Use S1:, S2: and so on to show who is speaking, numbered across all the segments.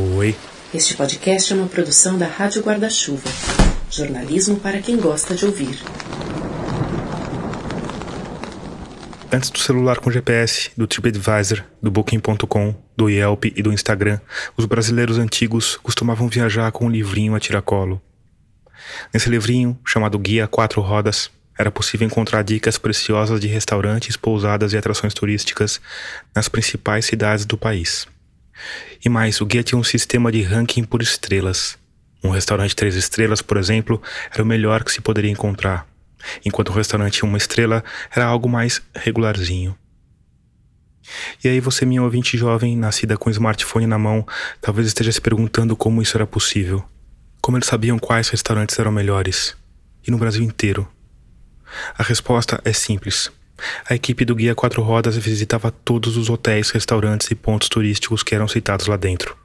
S1: Oi.
S2: Este podcast é uma produção da Rádio Guarda-Chuva. Jornalismo para quem gosta de ouvir.
S1: Antes do celular com GPS, do TripAdvisor, do Booking.com, do Yelp e do Instagram, os brasileiros antigos costumavam viajar com um livrinho a tiracolo. Nesse livrinho, chamado Guia Quatro Rodas, era possível encontrar dicas preciosas de restaurantes, pousadas e atrações turísticas nas principais cidades do país. E mais, o guia tinha um sistema de ranking por estrelas. Um restaurante três estrelas, por exemplo, era o melhor que se poderia encontrar, enquanto um restaurante uma estrela era algo mais regularzinho. E aí você, minha ouvinte jovem, nascida com um smartphone na mão, talvez esteja se perguntando como isso era possível. Como eles sabiam quais restaurantes eram melhores? E no Brasil inteiro? A resposta é simples. A equipe do Guia Quatro Rodas visitava todos os hotéis, restaurantes e pontos turísticos que eram citados lá dentro.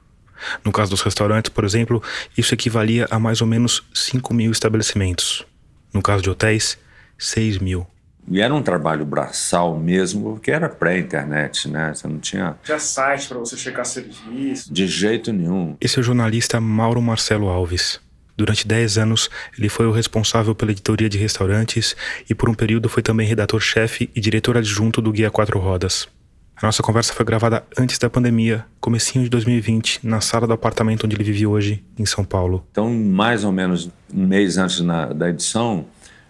S1: No caso dos restaurantes, por exemplo, isso equivalia a mais ou menos 5 mil estabelecimentos. No caso de hotéis, 6 mil.
S3: E era um trabalho braçal mesmo, porque era pré-internet, né? Você não tinha.
S4: Tinha site para você checar serviço.
S3: De jeito nenhum.
S1: Esse é o jornalista Mauro Marcelo Alves. Durante 10 anos, ele foi o responsável pela editoria de restaurantes e por um período foi também redator-chefe e diretor adjunto do Guia Quatro Rodas. A nossa conversa foi gravada antes da pandemia, comecinho de 2020, na sala do apartamento onde ele vive hoje, em São Paulo.
S3: Então, mais ou menos um mês antes na, da edição,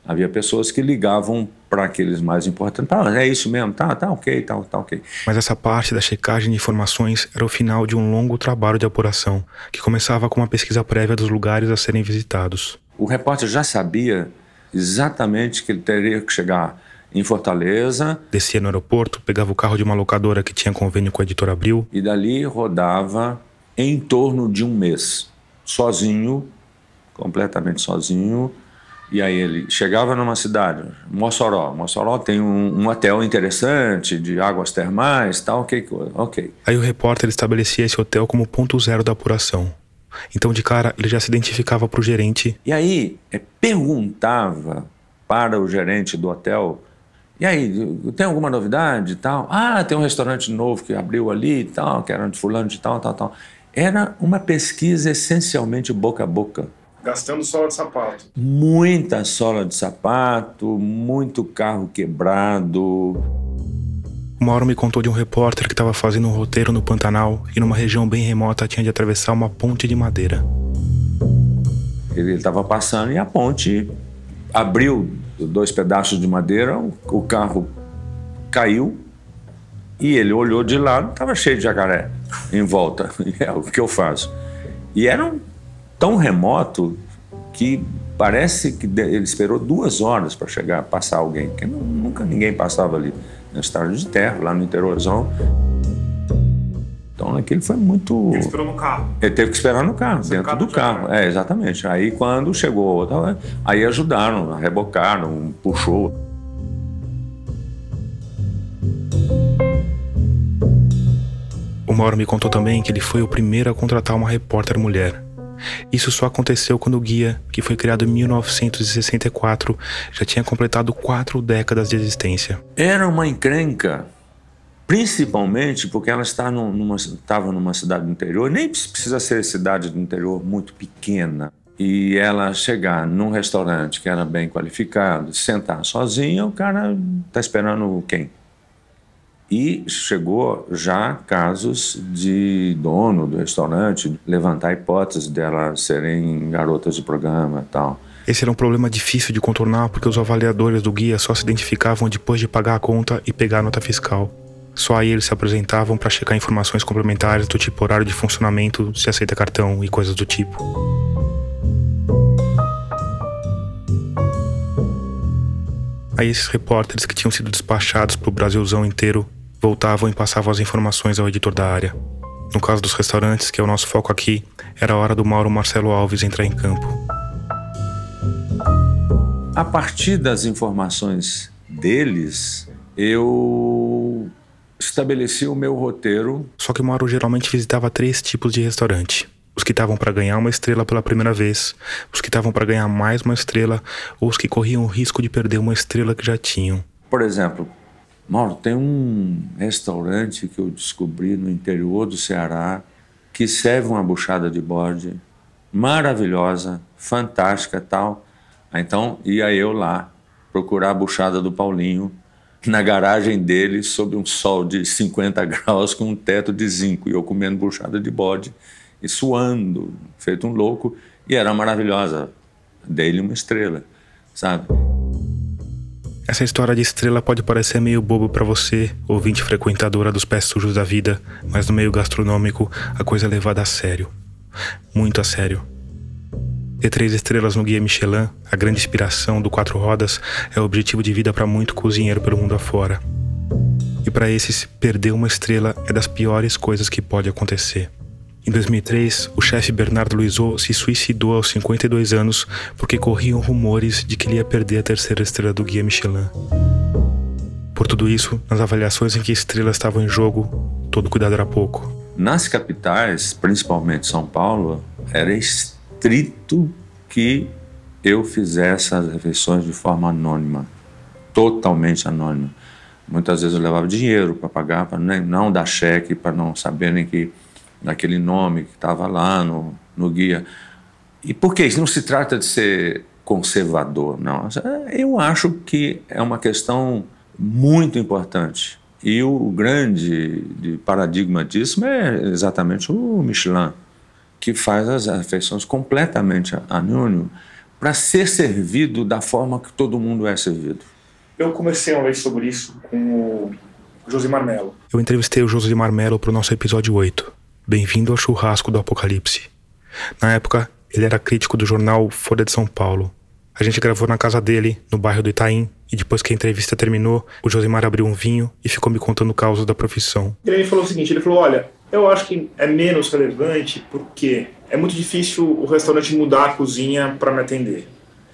S3: havia pessoas que ligavam para aqueles mais importantes. É isso mesmo, tá, tá ok, tá, tá ok.
S1: Mas essa parte da checagem de informações era o final de um longo trabalho de apuração, que começava com uma pesquisa prévia dos lugares a serem visitados.
S3: O repórter já sabia exatamente que ele teria que chegar em Fortaleza.
S1: Descia no aeroporto, pegava o carro de uma locadora que tinha convênio com a editora Abril.
S3: E dali rodava em torno de um mês, sozinho, completamente sozinho, e aí ele chegava numa cidade, Mossoró. Mossoró tem um, um hotel interessante, de águas termais, tal, ok, ok.
S1: Aí o repórter estabelecia esse hotel como ponto zero da apuração. Então, de cara, ele já se identificava para o gerente.
S3: E aí, é, perguntava para o gerente do hotel, e aí, tem alguma novidade e tal? Ah, tem um restaurante novo que abriu ali e tal, que era de fulano de tal, tal, tal. Era uma pesquisa essencialmente boca a boca.
S4: Gastando sola de sapato.
S3: Muita sola de sapato, muito carro quebrado.
S1: O Mauro me contou de um repórter que estava fazendo um roteiro no Pantanal e numa região bem remota tinha de atravessar uma ponte de madeira.
S3: Ele estava passando e a ponte abriu dois pedaços de madeira, o carro caiu e ele olhou de lado, estava cheio de jacaré em volta. é o que eu faço. E era um tão remoto que parece que ele esperou duas horas para chegar, passar alguém, porque nunca ninguém passava ali na estrada de terra, lá no interiorzão. Então aquilo foi muito.
S4: Ele esperou no carro.
S3: Ele teve que esperar no carro, dentro do carro. É, exatamente. Aí quando chegou, aí ajudaram, rebocaram, puxou.
S1: O Mauro me contou também que ele foi o primeiro a contratar uma repórter mulher. Isso só aconteceu quando o guia, que foi criado em 1964, já tinha completado quatro décadas de existência.
S3: Era uma encrenca, principalmente porque ela estava numa, estava numa cidade do interior, nem precisa ser cidade do interior muito pequena. E ela chegar num restaurante que era bem qualificado, sentar sozinha, o cara está esperando quem? E chegou já casos de dono do restaurante levantar a hipótese delas serem garotas de programa e tal.
S1: Esse era um problema difícil de contornar porque os avaliadores do guia só se identificavam depois de pagar a conta e pegar a nota fiscal. Só aí eles se apresentavam para checar informações complementares do tipo horário de funcionamento, se aceita cartão e coisas do tipo. Aí esses repórteres que tinham sido despachados para o Brasilzão inteiro voltavam e passavam as informações ao editor da área. No caso dos restaurantes, que é o nosso foco aqui, era a hora do Mauro Marcelo Alves entrar em campo.
S3: A partir das informações deles, eu estabeleci o meu roteiro.
S1: Só que o Mauro geralmente visitava três tipos de restaurante. Os que estavam para ganhar uma estrela pela primeira vez, os que estavam para ganhar mais uma estrela, ou os que corriam o risco de perder uma estrela que já tinham.
S3: Por exemplo, Mauro, tem um restaurante que eu descobri no interior do Ceará que serve uma buchada de bode maravilhosa, fantástica tal. Então ia eu lá procurar a buchada do Paulinho na garagem dele, sob um sol de 50 graus, com um teto de zinco, e eu comendo buchada de bode e suando, feito um louco, e era maravilhosa. Dei-lhe uma estrela, sabe?
S1: Essa história de estrela pode parecer meio bobo para você, ouvinte frequentadora dos pés sujos da vida, mas no meio gastronômico a coisa é levada a sério. Muito a sério. Ter três estrelas no Guia Michelin, a grande inspiração do Quatro Rodas, é o objetivo de vida para muito cozinheiro pelo mundo afora. E para esses, perder uma estrela é das piores coisas que pode acontecer. Em 2003, o chefe Bernardo Luizot se suicidou aos 52 anos porque corriam rumores de que ele ia perder a terceira estrela do Guia Michelin. Por tudo isso, nas avaliações em que estrelas estavam em jogo, todo cuidado era pouco.
S3: Nas capitais, principalmente São Paulo, era estrito que eu fizesse as refeições de forma anônima, totalmente anônima. Muitas vezes eu levava dinheiro para pagar, para não dar cheque, para não saberem que naquele nome que estava lá no, no guia. E por que isso? Não se trata de ser conservador, não. Eu acho que é uma questão muito importante. E o grande paradigma disso é exatamente o Michelin, que faz as refeições completamente anônimo para ser servido da forma que todo mundo é servido.
S4: Eu comecei a ler sobre isso com o Josimar Mello.
S1: Eu entrevistei o Josimar Mello para o nosso episódio 8. Bem-vindo ao churrasco do Apocalipse. Na época, ele era crítico do jornal Folha de São Paulo. A gente gravou na casa dele, no bairro do Itaim, e depois que a entrevista terminou, o Josimar abriu um vinho e ficou me contando causas da profissão.
S4: Ele falou o seguinte, ele falou, olha, eu acho que é menos relevante porque é muito difícil o restaurante mudar a cozinha para me atender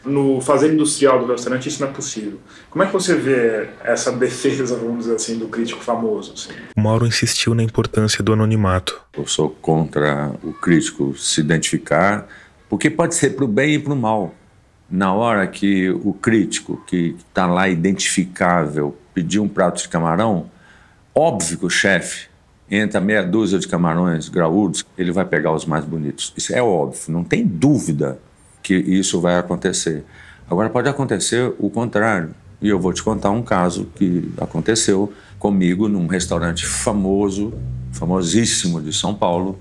S4: no fazer industrial do restaurante isso não é possível. Como é que você vê essa defesa, vamos dizer assim, do crítico famoso? Assim?
S1: O Mauro insistiu na importância do anonimato.
S3: Eu sou contra o crítico se identificar, porque pode ser para o bem e para o mal. Na hora que o crítico, que está lá identificável, pedir um prato de camarão, óbvio que o chefe entra meia dúzia de camarões graúdos, ele vai pegar os mais bonitos. Isso é óbvio, não tem dúvida que isso vai acontecer. Agora, pode acontecer o contrário. E eu vou te contar um caso que aconteceu comigo num restaurante famoso, famosíssimo de São Paulo.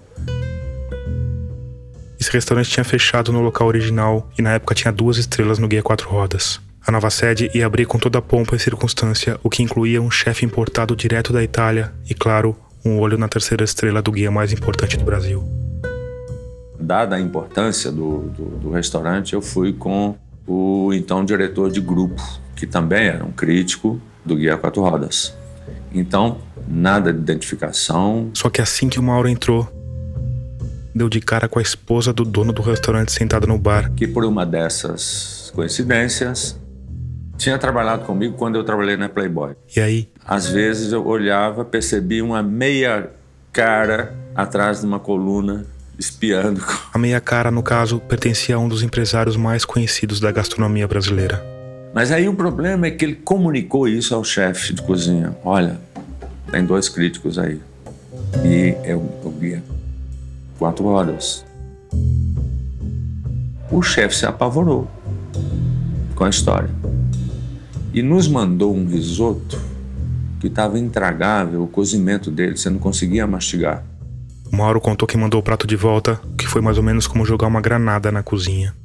S1: Esse restaurante tinha fechado no local original e na época tinha duas estrelas no Guia Quatro Rodas. A nova sede ia abrir com toda a pompa e circunstância, o que incluía um chefe importado direto da Itália e, claro, um olho na terceira estrela do guia mais importante do Brasil
S3: dada a importância do, do, do restaurante, eu fui com o então diretor de grupo, que também era um crítico do Guia Quatro Rodas. Então, nada de identificação.
S1: Só que assim que o Mauro entrou, deu de cara com a esposa do dono do restaurante sentada no bar.
S3: Que por uma dessas coincidências, tinha trabalhado comigo quando eu trabalhei na Playboy.
S1: E aí?
S3: Às vezes eu olhava, percebia uma meia cara atrás de uma coluna espiando.
S1: A meia cara, no caso, pertencia a um dos empresários mais conhecidos da gastronomia brasileira.
S3: Mas aí o problema é que ele comunicou isso ao chefe de cozinha. Olha, tem dois críticos aí. E eu, eu guia quatro horas. O chefe se apavorou com a história. E nos mandou um risoto que estava intragável, o cozimento dele, você não conseguia mastigar.
S1: O Mauro contou que mandou o prato de volta, que foi mais ou menos como jogar uma granada na cozinha.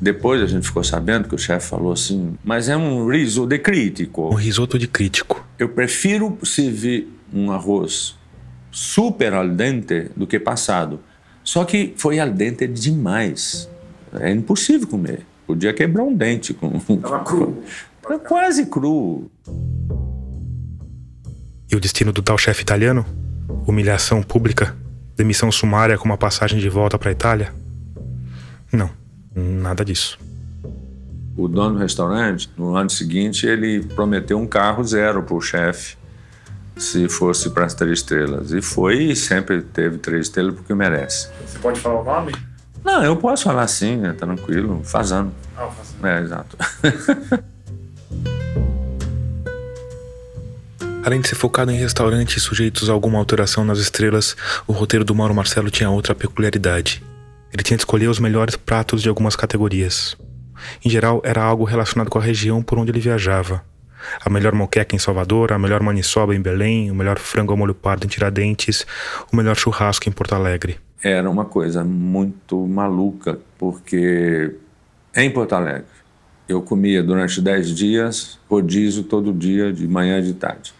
S3: Depois a gente ficou sabendo que o chefe falou assim: mas é um riso de crítico.
S1: Um risoto de crítico.
S3: Eu prefiro servir um arroz super al dente do que passado. Só que foi al dente demais. É impossível comer. Podia quebrar um dente com.
S4: Tava cru.
S3: Quase cru.
S1: E o destino do tal chefe italiano? Humilhação pública? Demissão sumária com uma passagem de volta para a Itália? Não, nada disso.
S3: O dono do restaurante, no ano seguinte, ele prometeu um carro zero para o chefe se fosse para as três estrelas. E foi e sempre teve três estrelas porque merece.
S4: Você pode falar o nome?
S3: Não, eu posso falar sim, é tranquilo. Fazano.
S4: Ah, Fazano.
S3: É, exato.
S1: Além de ser focado em restaurantes sujeitos a alguma alteração nas estrelas, o roteiro do Mauro Marcelo tinha outra peculiaridade. Ele tinha de escolher os melhores pratos de algumas categorias. Em geral, era algo relacionado com a região por onde ele viajava. A melhor moqueca em Salvador, a melhor maniçoba em Belém, o melhor frango ao molho pardo em Tiradentes, o melhor churrasco em Porto Alegre.
S3: Era uma coisa muito maluca, porque em Porto Alegre eu comia durante dez dias rodízio todo dia, de manhã e de tarde.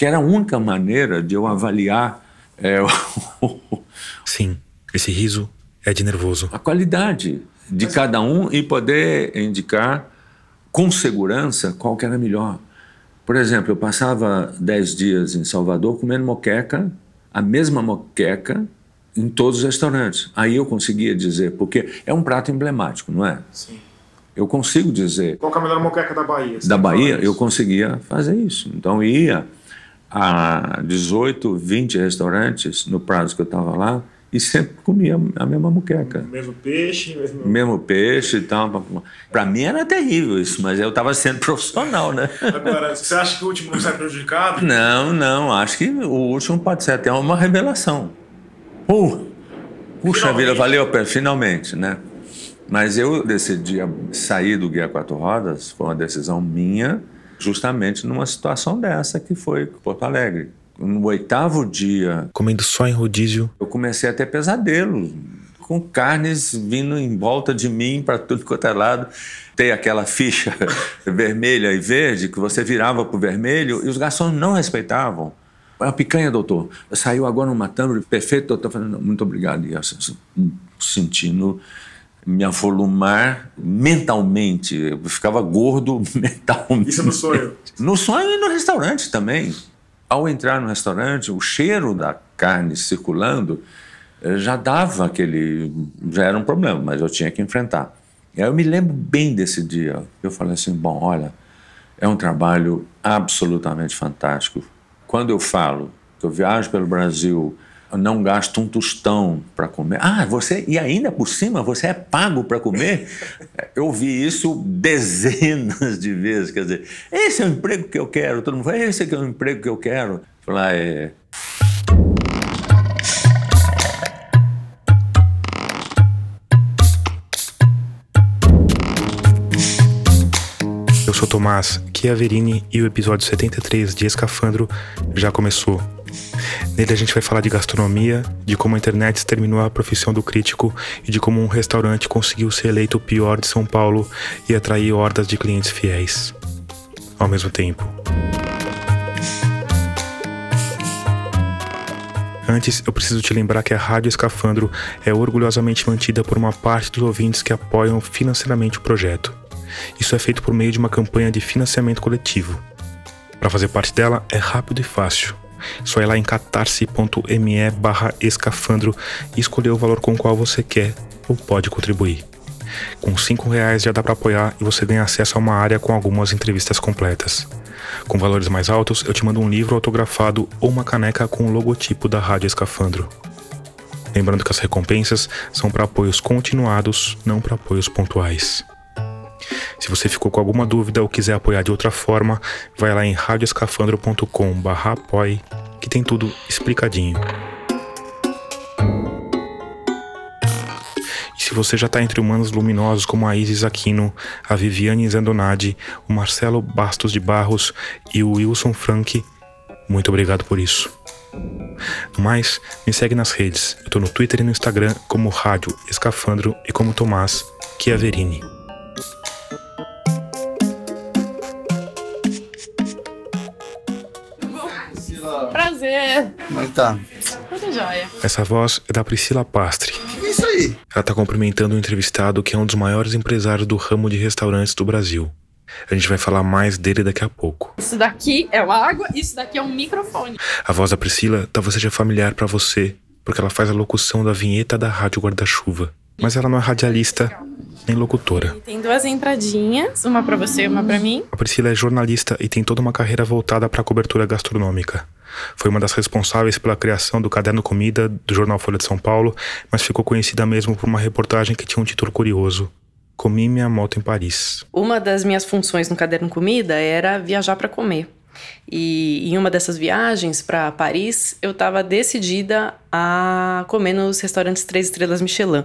S3: Porque era a única maneira de eu avaliar é,
S1: Sim, esse riso é de nervoso.
S3: a qualidade de cada um e poder indicar com segurança qual que era melhor. Por exemplo, eu passava dez dias em Salvador comendo moqueca, a mesma moqueca, em todos os restaurantes. Aí eu conseguia dizer, porque é um prato emblemático, não é?
S4: Sim.
S3: Eu consigo dizer.
S4: Qual que é a melhor moqueca da Bahia?
S3: Da
S4: que
S3: Bahia, eu conseguia fazer isso. Então ia a 18, 20 restaurantes no prazo que eu estava lá e sempre comia a mesma moqueca.
S4: Mesmo peixe, mesmo...
S3: Mesmo peixe e tal. Para mim era terrível isso, mas eu estava sendo profissional, né?
S4: Agora, você acha que o último não sai prejudicado?
S3: Não, não, acho que o último pode ser até uma revelação. Uh, puxa
S4: Finalmente.
S3: vida, valeu finalmente, né? Mas eu decidi sair do Guia Quatro Rodas, foi uma decisão minha, justamente numa situação dessa que foi Porto Alegre. No oitavo dia,
S1: Comendo só em rodízio,
S3: eu comecei a ter pesadelo, com carnes vindo em volta de mim para tudo quanto é lado. Tem aquela ficha vermelha e verde que você virava para o vermelho e os garçons não respeitavam. É uma picanha, doutor. Saiu agora uma tâmara, perfeito, doutor. Falando, muito obrigado. E eu assim, sentindo me avolumar mentalmente. Eu ficava gordo mentalmente.
S4: Isso no sonho.
S3: No sonho e no restaurante também. Ao entrar no restaurante, o cheiro da carne circulando eh, já dava aquele. já era um problema, mas eu tinha que enfrentar. E aí eu me lembro bem desse dia. Eu falei assim: bom, olha, é um trabalho absolutamente fantástico. Quando eu falo que eu viajo pelo Brasil, não gasto um tostão para comer. Ah, você e ainda por cima você é pago para comer? Eu ouvi isso dezenas de vezes. Quer dizer, esse é o emprego que eu quero. Todo mundo fala, esse é o emprego que eu quero. Falei, ah, é.
S1: Eu sou Tomás Chiaverini e o episódio 73 de Escafandro já começou. Nele a gente vai falar de gastronomia, de como a internet exterminou a profissão do crítico e de como um restaurante conseguiu ser eleito o pior de São Paulo e atrair hordas de clientes fiéis. Ao mesmo tempo. Antes, eu preciso te lembrar que a Rádio Escafandro é orgulhosamente mantida por uma parte dos ouvintes que apoiam financeiramente o projeto. Isso é feito por meio de uma campanha de financiamento coletivo. Para fazer parte dela é rápido e fácil. Só ir lá em catarse.me barra escafandro e escolher o valor com o qual você quer ou pode contribuir. Com cinco reais já dá para apoiar e você ganha acesso a uma área com algumas entrevistas completas. Com valores mais altos, eu te mando um livro autografado ou uma caneca com o logotipo da Rádio Escafandro. Lembrando que as recompensas são para apoios continuados, não para apoios pontuais. Se você ficou com alguma dúvida ou quiser apoiar de outra forma, vai lá em radioescafandro.com apoie, que tem tudo explicadinho. Se você já está entre humanos luminosos como a Isis Aquino, a Viviane Zandonadi, o Marcelo Bastos de Barros e o Wilson Frank, muito obrigado por isso. No mais, me segue nas redes. Eu tô no Twitter e no Instagram como Rádio Escafandro e como Tomás Chiaverini.
S5: Prazer.
S6: Como é que tá?
S5: Tudo jóia.
S1: Essa voz é da Priscila Pastre.
S6: O que é isso aí?
S1: Ela está cumprimentando um entrevistado que é um dos maiores empresários do ramo de restaurantes do Brasil. A gente vai falar mais dele daqui a pouco.
S5: Isso daqui é uma água, isso daqui é um microfone.
S1: A voz da Priscila talvez seja familiar para você, porque ela faz a locução da vinheta da Rádio Guarda-Chuva. Mas ela não é radialista nem locutora.
S5: Tem duas entradinhas, uma pra você e uma pra mim.
S1: A Priscila é jornalista e tem toda uma carreira voltada para a cobertura gastronômica. Foi uma das responsáveis pela criação do Caderno Comida do jornal Folha de São Paulo, mas ficou conhecida mesmo por uma reportagem que tinha um título curioso: Comi minha moto em Paris.
S5: Uma das minhas funções no Caderno Comida era viajar pra comer.
S2: E em uma dessas viagens para Paris, eu estava decidida a comer nos restaurantes três estrelas Michelin.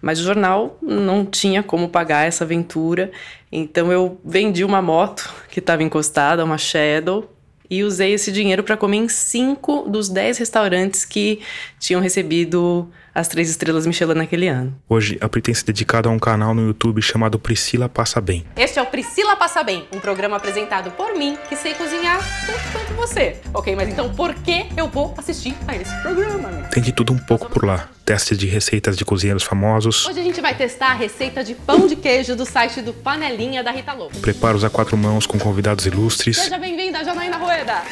S2: Mas o jornal não tinha como pagar essa aventura, então eu vendi uma moto que estava encostada, uma Shadow, e usei esse dinheiro para comer em cinco dos dez restaurantes que tinham recebido as três estrelas Michelin naquele ano.
S1: Hoje, a Pri tem se dedicado a um canal no YouTube chamado Priscila Passa Bem.
S2: Este é o Priscila Passa Bem, um programa apresentado por mim, que sei cozinhar tanto quanto você. Ok, mas então por que eu vou assistir a esse programa? Meu?
S1: Tem de tudo um pouco por lá. Testes de receitas de cozinheiros famosos.
S2: Hoje a gente vai testar a receita de pão de queijo do site do Panelinha da Rita Lobo.
S1: Preparos a quatro mãos com convidados ilustres.
S2: Seja bem-vinda, Janaína Rueda.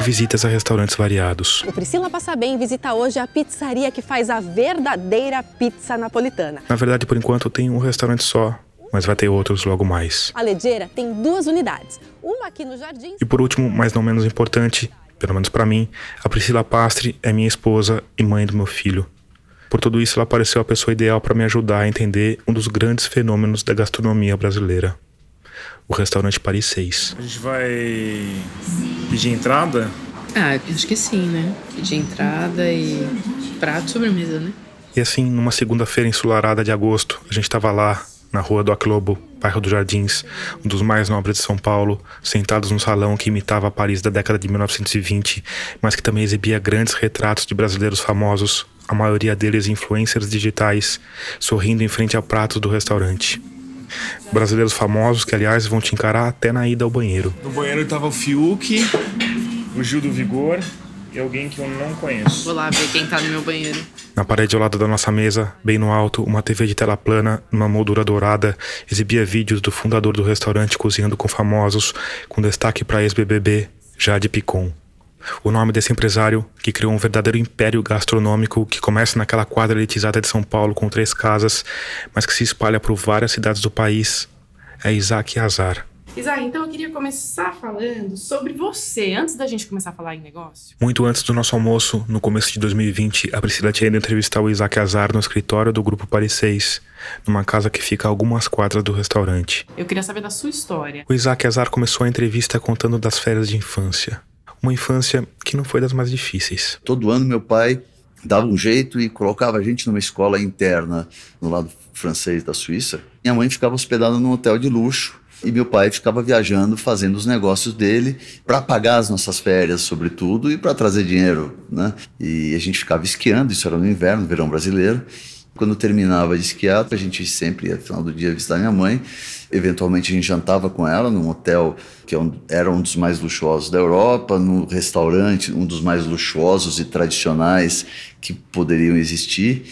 S1: Visitas a restaurantes variados.
S2: O Priscila Passa Bem visita hoje a pizzaria que faz a verdadeira pizza napolitana.
S1: Na verdade, por enquanto, tem um restaurante só, mas vai ter outros logo mais.
S2: A Ledeira tem duas unidades, uma aqui no Jardim.
S1: E por último, mas não menos importante, pelo menos para mim, a Priscila Pastre é minha esposa e mãe do meu filho. Por tudo isso, ela pareceu a pessoa ideal para me ajudar a entender um dos grandes fenômenos da gastronomia brasileira: o restaurante Paris 6.
S4: A gente vai pedir entrada?
S5: Ah, acho que sim, né? Pedir entrada e prato sobremesa, né?
S1: E assim, numa segunda-feira ensolarada de agosto, a gente estava lá, na rua do Aclobo, bairro dos Jardins, um dos mais nobres de São Paulo, sentados num salão que imitava Paris da década de 1920, mas que também exibia grandes retratos de brasileiros famosos, a maioria deles influencers digitais, sorrindo em frente a pratos do restaurante. Brasileiros famosos que, aliás, vão te encarar até na ida ao banheiro.
S4: No banheiro tava o Fiuk, o Gil do Vigor e alguém que eu não conheço.
S5: Vou lá ver quem tá no meu banheiro.
S1: Na parede ao lado da nossa mesa, bem no alto, uma TV de tela plana, numa moldura dourada, exibia vídeos do fundador do restaurante cozinhando com famosos, com destaque para ex-BBB, Jade Picon. O nome desse empresário, que criou um verdadeiro império gastronômico que começa naquela quadra elitizada de São Paulo com três casas, mas que se espalha por várias cidades do país, é Isaac Azar.
S5: Isaac, então eu queria começar falando sobre você, antes da gente começar a falar em negócio.
S1: Muito antes do nosso almoço, no começo de 2020, a Priscila tinha ido entrevistar o Isaac Azar no escritório do Grupo Paris 6, numa casa que fica a algumas quadras do restaurante.
S5: Eu queria saber da sua história.
S1: O Isaac Azar começou a entrevista contando das férias de infância. Uma infância que não foi das mais difíceis.
S6: Todo ano meu pai dava um jeito e colocava a gente numa escola interna no lado francês da Suíça. Minha mãe ficava hospedada num hotel de luxo e meu pai ficava viajando, fazendo os negócios dele para pagar as nossas férias, sobretudo, e para trazer dinheiro, né? E a gente ficava esquiando, isso era no inverno, no verão brasileiro. Quando terminava de esquiar, a gente sempre ia, no final do dia, visitar minha mãe. Eventualmente, a gente jantava com ela num hotel que era um dos mais luxuosos da Europa, no restaurante, um dos mais luxuosos e tradicionais que poderiam existir.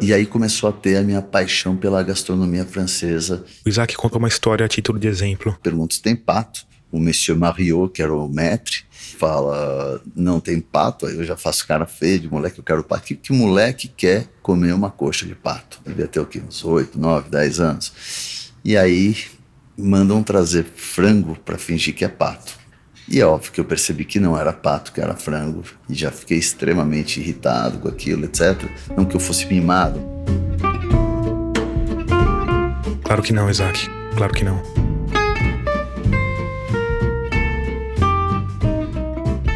S6: E aí começou a ter a minha paixão pela gastronomia francesa.
S1: O Isaac conta uma história a título de exemplo.
S6: Pergunta se tem pato. O Monsieur Mariot, que era o maître, fala, não tem pato, aí eu já faço cara feia de moleque, eu quero pato. Que, que moleque quer comer uma coxa de pato? Devia ter o quê? Uns 8, 9, 10 anos. E aí mandam trazer frango para fingir que é pato. E é óbvio que eu percebi que não era pato, que era frango, e já fiquei extremamente irritado com aquilo, etc. Não que eu fosse mimado.
S1: Claro que não, Isaac. Claro que não.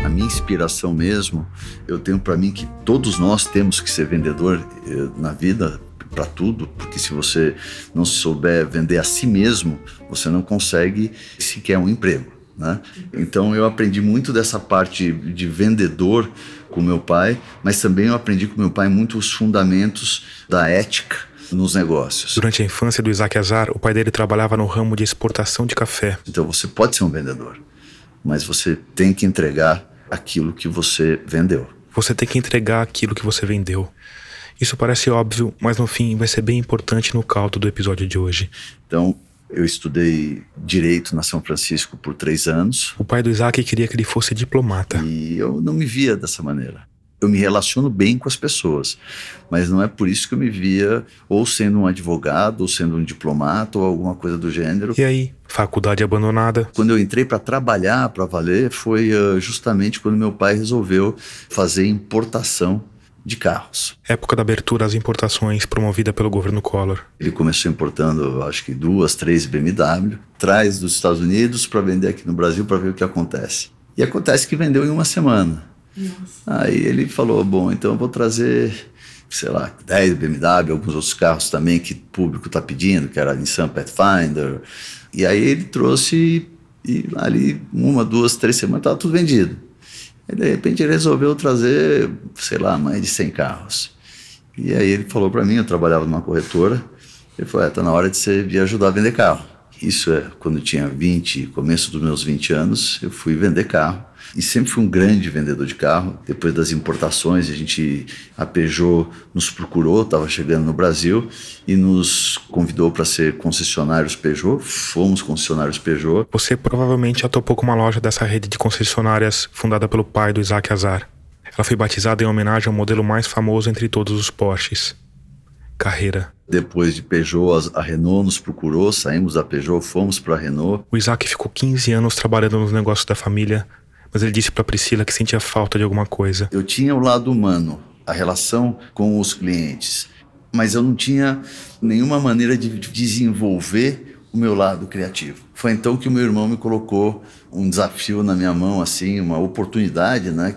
S6: A minha inspiração mesmo, eu tenho para mim que todos nós temos que ser vendedor eh, na vida para tudo, porque se você não souber vender a si mesmo, você não consegue sequer um emprego. Né? Então eu aprendi muito dessa parte de vendedor com meu pai, mas também eu aprendi com meu pai muito os fundamentos da ética nos negócios.
S1: Durante a infância do Isaac Azar, o pai dele trabalhava no ramo de exportação de café.
S6: Então você pode ser um vendedor, mas você tem que entregar aquilo que você vendeu.
S1: Você tem que entregar aquilo que você vendeu. Isso parece óbvio, mas no fim vai ser bem importante no caldo do episódio de hoje.
S6: Então, eu estudei direito na São Francisco por três anos.
S1: O pai do Isaac queria que ele fosse diplomata.
S6: E eu não me via dessa maneira. Eu me relaciono bem com as pessoas, mas não é por isso que eu me via ou sendo um advogado, ou sendo um diplomata, ou alguma coisa do gênero.
S1: E aí, faculdade abandonada?
S6: Quando eu entrei para trabalhar, para valer, foi uh, justamente quando meu pai resolveu fazer importação de carros.
S1: Época da abertura às importações promovida pelo governo Collor.
S6: Ele começou importando, acho que duas, três BMW, traz dos Estados Unidos para vender aqui no Brasil para ver o que acontece. E acontece que vendeu em uma semana.
S5: Nossa.
S6: Aí ele falou: bom, então eu vou trazer, sei lá, 10 BMW, alguns outros carros também que o público está pedindo, que era a Nissan Pathfinder. E aí ele trouxe, e ali uma, duas, três semanas estava tudo vendido. E de repente ele resolveu trazer, sei lá, mais de 100 carros. E aí ele falou para mim: eu trabalhava numa corretora. Ele falou: é, tá na hora de você vir ajudar a vender carro. Isso é quando eu tinha 20, começo dos meus 20 anos, eu fui vender carro. E sempre fui um grande vendedor de carro. Depois das importações, a gente, a Peugeot nos procurou, estava chegando no Brasil e nos convidou para ser concessionários Peugeot. Fomos concessionários Peugeot.
S1: Você provavelmente atopou com uma loja dessa rede de concessionárias fundada pelo pai do Isaac Azar. Ela foi batizada em homenagem ao modelo mais famoso entre todos os Porsches. Carreira.
S6: Depois de Peugeot, a Renault nos procurou, saímos da Peugeot, fomos para a Renault.
S1: O Isaac ficou 15 anos trabalhando nos negócios da família, mas ele disse para Priscila que sentia falta de alguma coisa.
S6: Eu tinha o lado humano, a relação com os clientes, mas eu não tinha nenhuma maneira de desenvolver o meu lado criativo. Foi então que o meu irmão me colocou um desafio na minha mão, assim, uma oportunidade, né?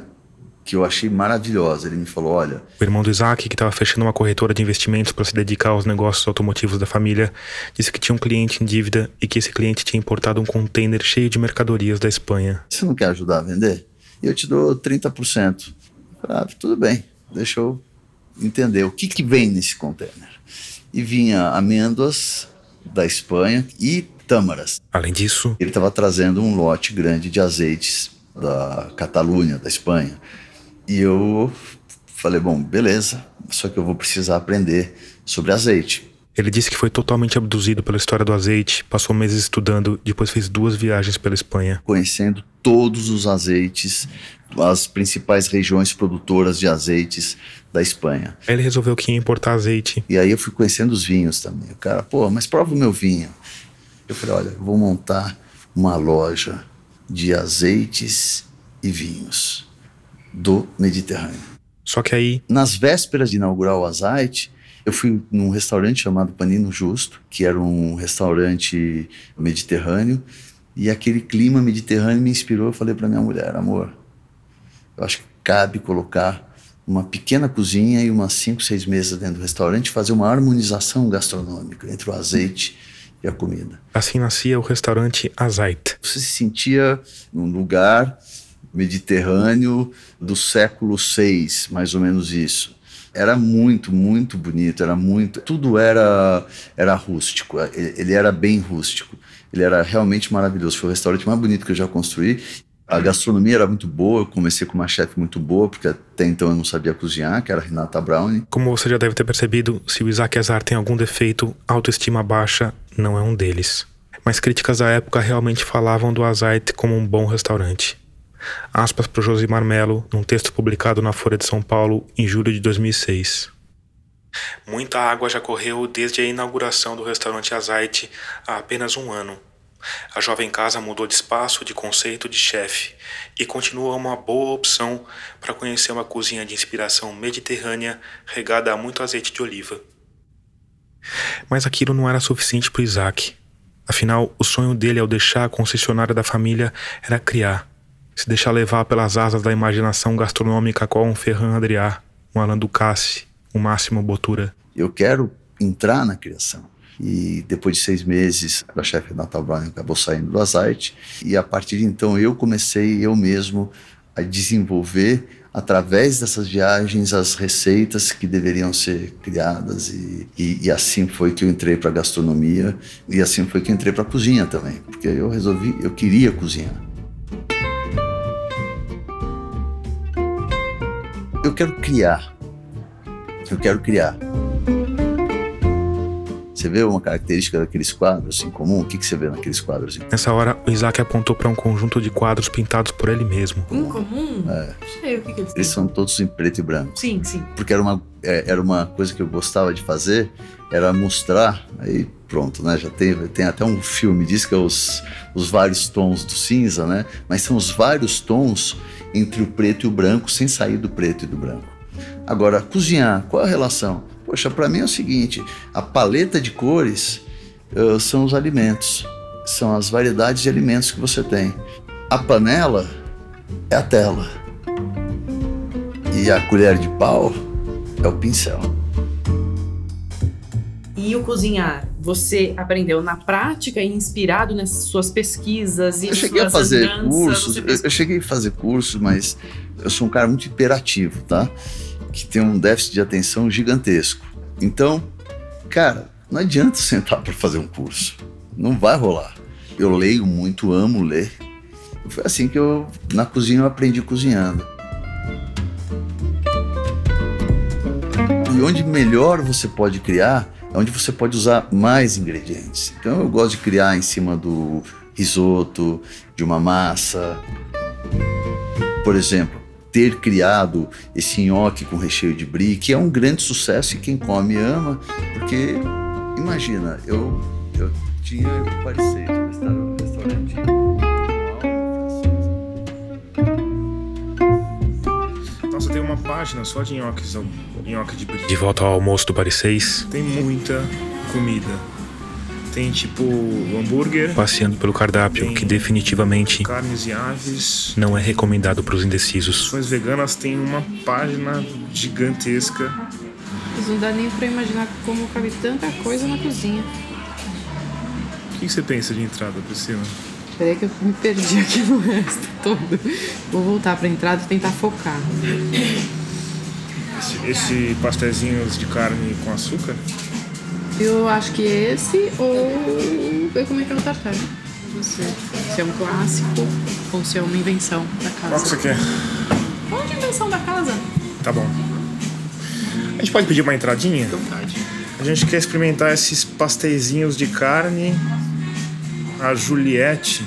S6: Que eu achei maravilhosa. Ele me falou: olha.
S1: O irmão do Isaac, que estava fechando uma corretora de investimentos para se dedicar aos negócios automotivos da família, disse que tinha um cliente em dívida e que esse cliente tinha importado um container cheio de mercadorias da Espanha.
S6: Você não quer ajudar a vender? Eu te dou 30%. Ah, tudo bem, deixa eu entender o que, que vem nesse container. E vinha amêndoas da Espanha e tâmaras.
S1: Além disso,
S6: ele estava trazendo um lote grande de azeites da Catalunha, da Espanha. E eu falei, bom, beleza, só que eu vou precisar aprender sobre azeite.
S1: Ele disse que foi totalmente abduzido pela história do azeite, passou meses estudando, depois fez duas viagens pela Espanha.
S6: Conhecendo todos os azeites, as principais regiões produtoras de azeites da Espanha.
S1: Aí ele resolveu que ia importar azeite.
S6: E aí eu fui conhecendo os vinhos também. O cara, pô, mas prova o meu vinho. Eu falei, olha, eu vou montar uma loja de azeites e vinhos do Mediterrâneo.
S1: Só que aí.
S6: Nas vésperas de inaugurar o azeite, eu fui num restaurante chamado Panino Justo, que era um restaurante mediterrâneo, e aquele clima mediterrâneo me inspirou. Eu falei para minha mulher, amor, eu acho que cabe colocar uma pequena cozinha e umas cinco, seis mesas dentro do restaurante, fazer uma harmonização gastronômica entre o azeite e a comida.
S1: Assim nascia o restaurante Azait.
S6: Você se sentia num lugar mediterrâneo do século VI, mais ou menos isso. Era muito, muito bonito, era muito. Tudo era, era rústico, ele era bem rústico. Ele era realmente maravilhoso. Foi o restaurante mais bonito que eu já construí. A gastronomia era muito boa, eu comecei com uma chefe muito boa, porque até então eu não sabia cozinhar, que era a Renata Brown.
S1: Como você já deve ter percebido, se o Isaac Azar tem algum defeito, autoestima baixa não é um deles. Mas críticas da época realmente falavam do Azait como um bom restaurante. Aspas para Josimar Melo, num texto publicado na Folha de São Paulo em julho de 2006. Muita água já correu desde a inauguração do restaurante Azait há apenas um ano. A jovem casa mudou de espaço, de conceito, de chefe e continua uma boa opção para conhecer uma cozinha de inspiração mediterrânea regada a muito azeite de oliva. Mas aquilo não era suficiente para Isaac. Afinal, o sonho dele ao deixar a concessionária da família era criar, se deixar levar pelas asas da imaginação gastronômica qual um Ferran Adrià, um Alain Ducasse, um Máximo Botura.
S6: Eu quero entrar na criação. E depois de seis meses, a chefe Natal Brown acabou saindo do Azite. E a partir de então eu comecei eu mesmo a desenvolver através dessas viagens as receitas que deveriam ser criadas e, e, e assim foi que eu entrei para gastronomia e assim foi que entrei para cozinha também porque eu resolvi eu queria cozinhar eu quero criar eu quero criar você vê uma característica daqueles quadros em comum? O que, que você vê naqueles quadros?
S1: Nessa hora, o Isaac apontou para um conjunto de quadros pintados por ele mesmo.
S5: Em comum?
S6: É.
S5: Sei o que, que eles
S6: Eles são todos em preto e branco.
S5: Sim, sim.
S6: Porque era uma, é, era uma coisa que eu gostava de fazer, era mostrar, aí pronto, né? Já tem, tem até um filme disso que é os, os vários tons do cinza, né? Mas são os vários tons entre o preto e o branco, sem sair do preto e do branco. Agora, cozinhar, qual a relação? Poxa, para mim é o seguinte: a paleta de cores uh, são os alimentos, são as variedades de alimentos que você tem. A panela é a tela. E a colher de pau é o pincel.
S5: E o cozinhar, você aprendeu na prática e inspirado nessas suas pesquisas e
S6: Eu cheguei a fazer
S5: andanças,
S6: cursos, eu,
S5: fez-
S6: eu cheguei a fazer cursos, mas eu sou um cara muito hiperativo, tá? Que tem um déficit de atenção gigantesco. Então, cara, não adianta sentar para fazer um curso. Não vai rolar. Eu leio muito, amo ler. Foi assim que eu, na cozinha, eu aprendi cozinhando. E onde melhor você pode criar onde você pode usar mais ingredientes. Então eu gosto de criar em cima do risoto, de uma massa. Por exemplo, ter criado esse nhoque com recheio de brie, que é um grande sucesso e quem come ama, porque imagina, eu, eu tinha eu
S4: Tem uma página só de nhoques, nhoque de brie.
S1: De volta ao almoço do Paris 6,
S4: Tem muita comida. Tem tipo hambúrguer,
S1: passeando pelo cardápio, que definitivamente
S4: carnes e aves.
S1: não é recomendado para os indecisos.
S4: Opções veganas tem uma página gigantesca.
S5: Mas não dá nem pra imaginar como cabe tanta coisa na cozinha.
S4: O que você pensa de entrada, Priscila?
S5: Peraí que eu me perdi aqui no resto todo. Vou voltar pra entrada e tentar focar.
S4: Esse, esse pastéisinhos de carne com açúcar?
S5: Eu acho que esse ou ver como é que é o tartar. Não sei. Se é um clássico ou se é uma invenção da
S4: Qual que você
S5: casa.
S4: quer?
S5: Qual de invenção da casa?
S4: Tá bom. A gente pode pedir uma entradinha?
S5: Vontade.
S4: A gente quer experimentar esses pastéisinhos de carne. A Juliette.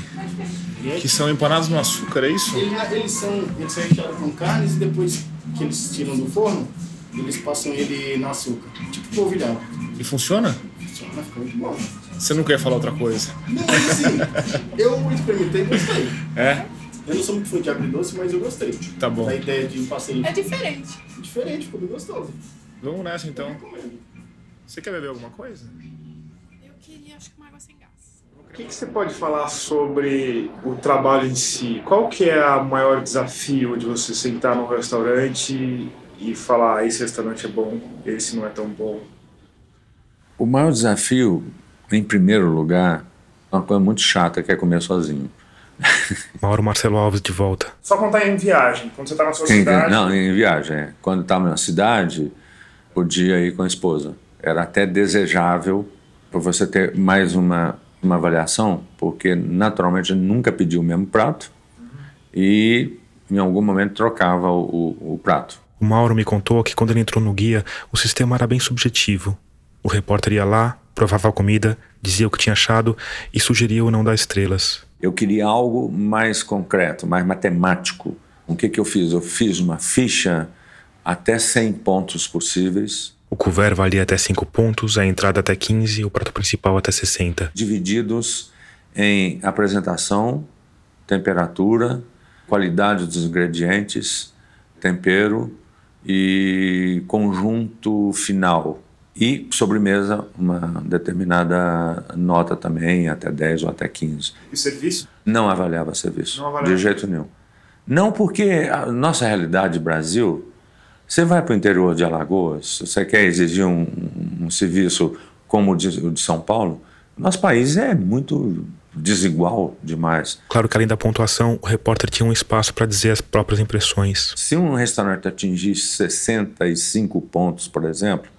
S4: Que são empanados no açúcar, é isso?
S7: Eles, eles são, eles são recheados com carnes e depois que eles tiram do forno, eles passam ele no açúcar. Tipo polvilhado.
S4: E funciona?
S7: Funciona, fica muito bom.
S4: Você não quer falar outra coisa?
S7: Não, mas assim, eu experimentei e gostei.
S4: É?
S7: Eu não sou muito fã de agridoce, mas eu gostei.
S4: Tá bom.
S7: Da ideia de um passeio
S5: É diferente.
S7: diferente, ficou bem gostoso.
S4: Vamos nessa então. Você quer beber alguma coisa?
S5: Eu queria, acho que uma água sem gás.
S4: O que, que você pode falar sobre o trabalho em si? Qual que é o maior desafio de você sentar num restaurante e falar "Ah, esse restaurante é bom, esse não é tão bom?
S3: O maior desafio, em primeiro lugar, é uma coisa muito chata que é comer sozinho.
S1: Mauro Marcelo Alves de volta.
S4: Só contar em viagem, quando você está na sua
S3: Quem-
S4: cidade.
S3: não, em viagem. é. Quando estava na cidade, podia ir com a esposa. Era até desejável para você ter mais uma, uma avaliação, porque naturalmente nunca pedia o mesmo prato e em algum momento trocava o, o- o prato.
S1: O Mauro me contou que quando ele entrou no guia, o sistema era bem subjetivo. O repórter ia lá, provava a comida, dizia o que tinha achado e sugeria o não dar estrelas.
S3: Eu queria algo mais concreto, mais matemático. O que, que eu fiz? Eu fiz uma ficha até 100 pontos possíveis,
S1: O couvert valia até 5 pontos, a entrada até 15 e o prato principal até 60.
S3: divididos em apresentação, temperatura, qualidade dos ingredientes, tempero e conjunto final. E sobremesa, uma determinada nota também, até 10 ou até 15.
S4: E serviço?
S3: Não avaliava serviço,
S4: Não avaliava.
S3: de jeito nenhum. Não porque a nossa realidade Brasil, você vai para o interior de Alagoas, você quer exigir um, um serviço como o de, o de São Paulo, nosso país é muito desigual demais.
S1: Claro que além da pontuação, o repórter tinha um espaço para dizer as próprias impressões.
S3: Se um restaurante atingisse 65 pontos, por exemplo,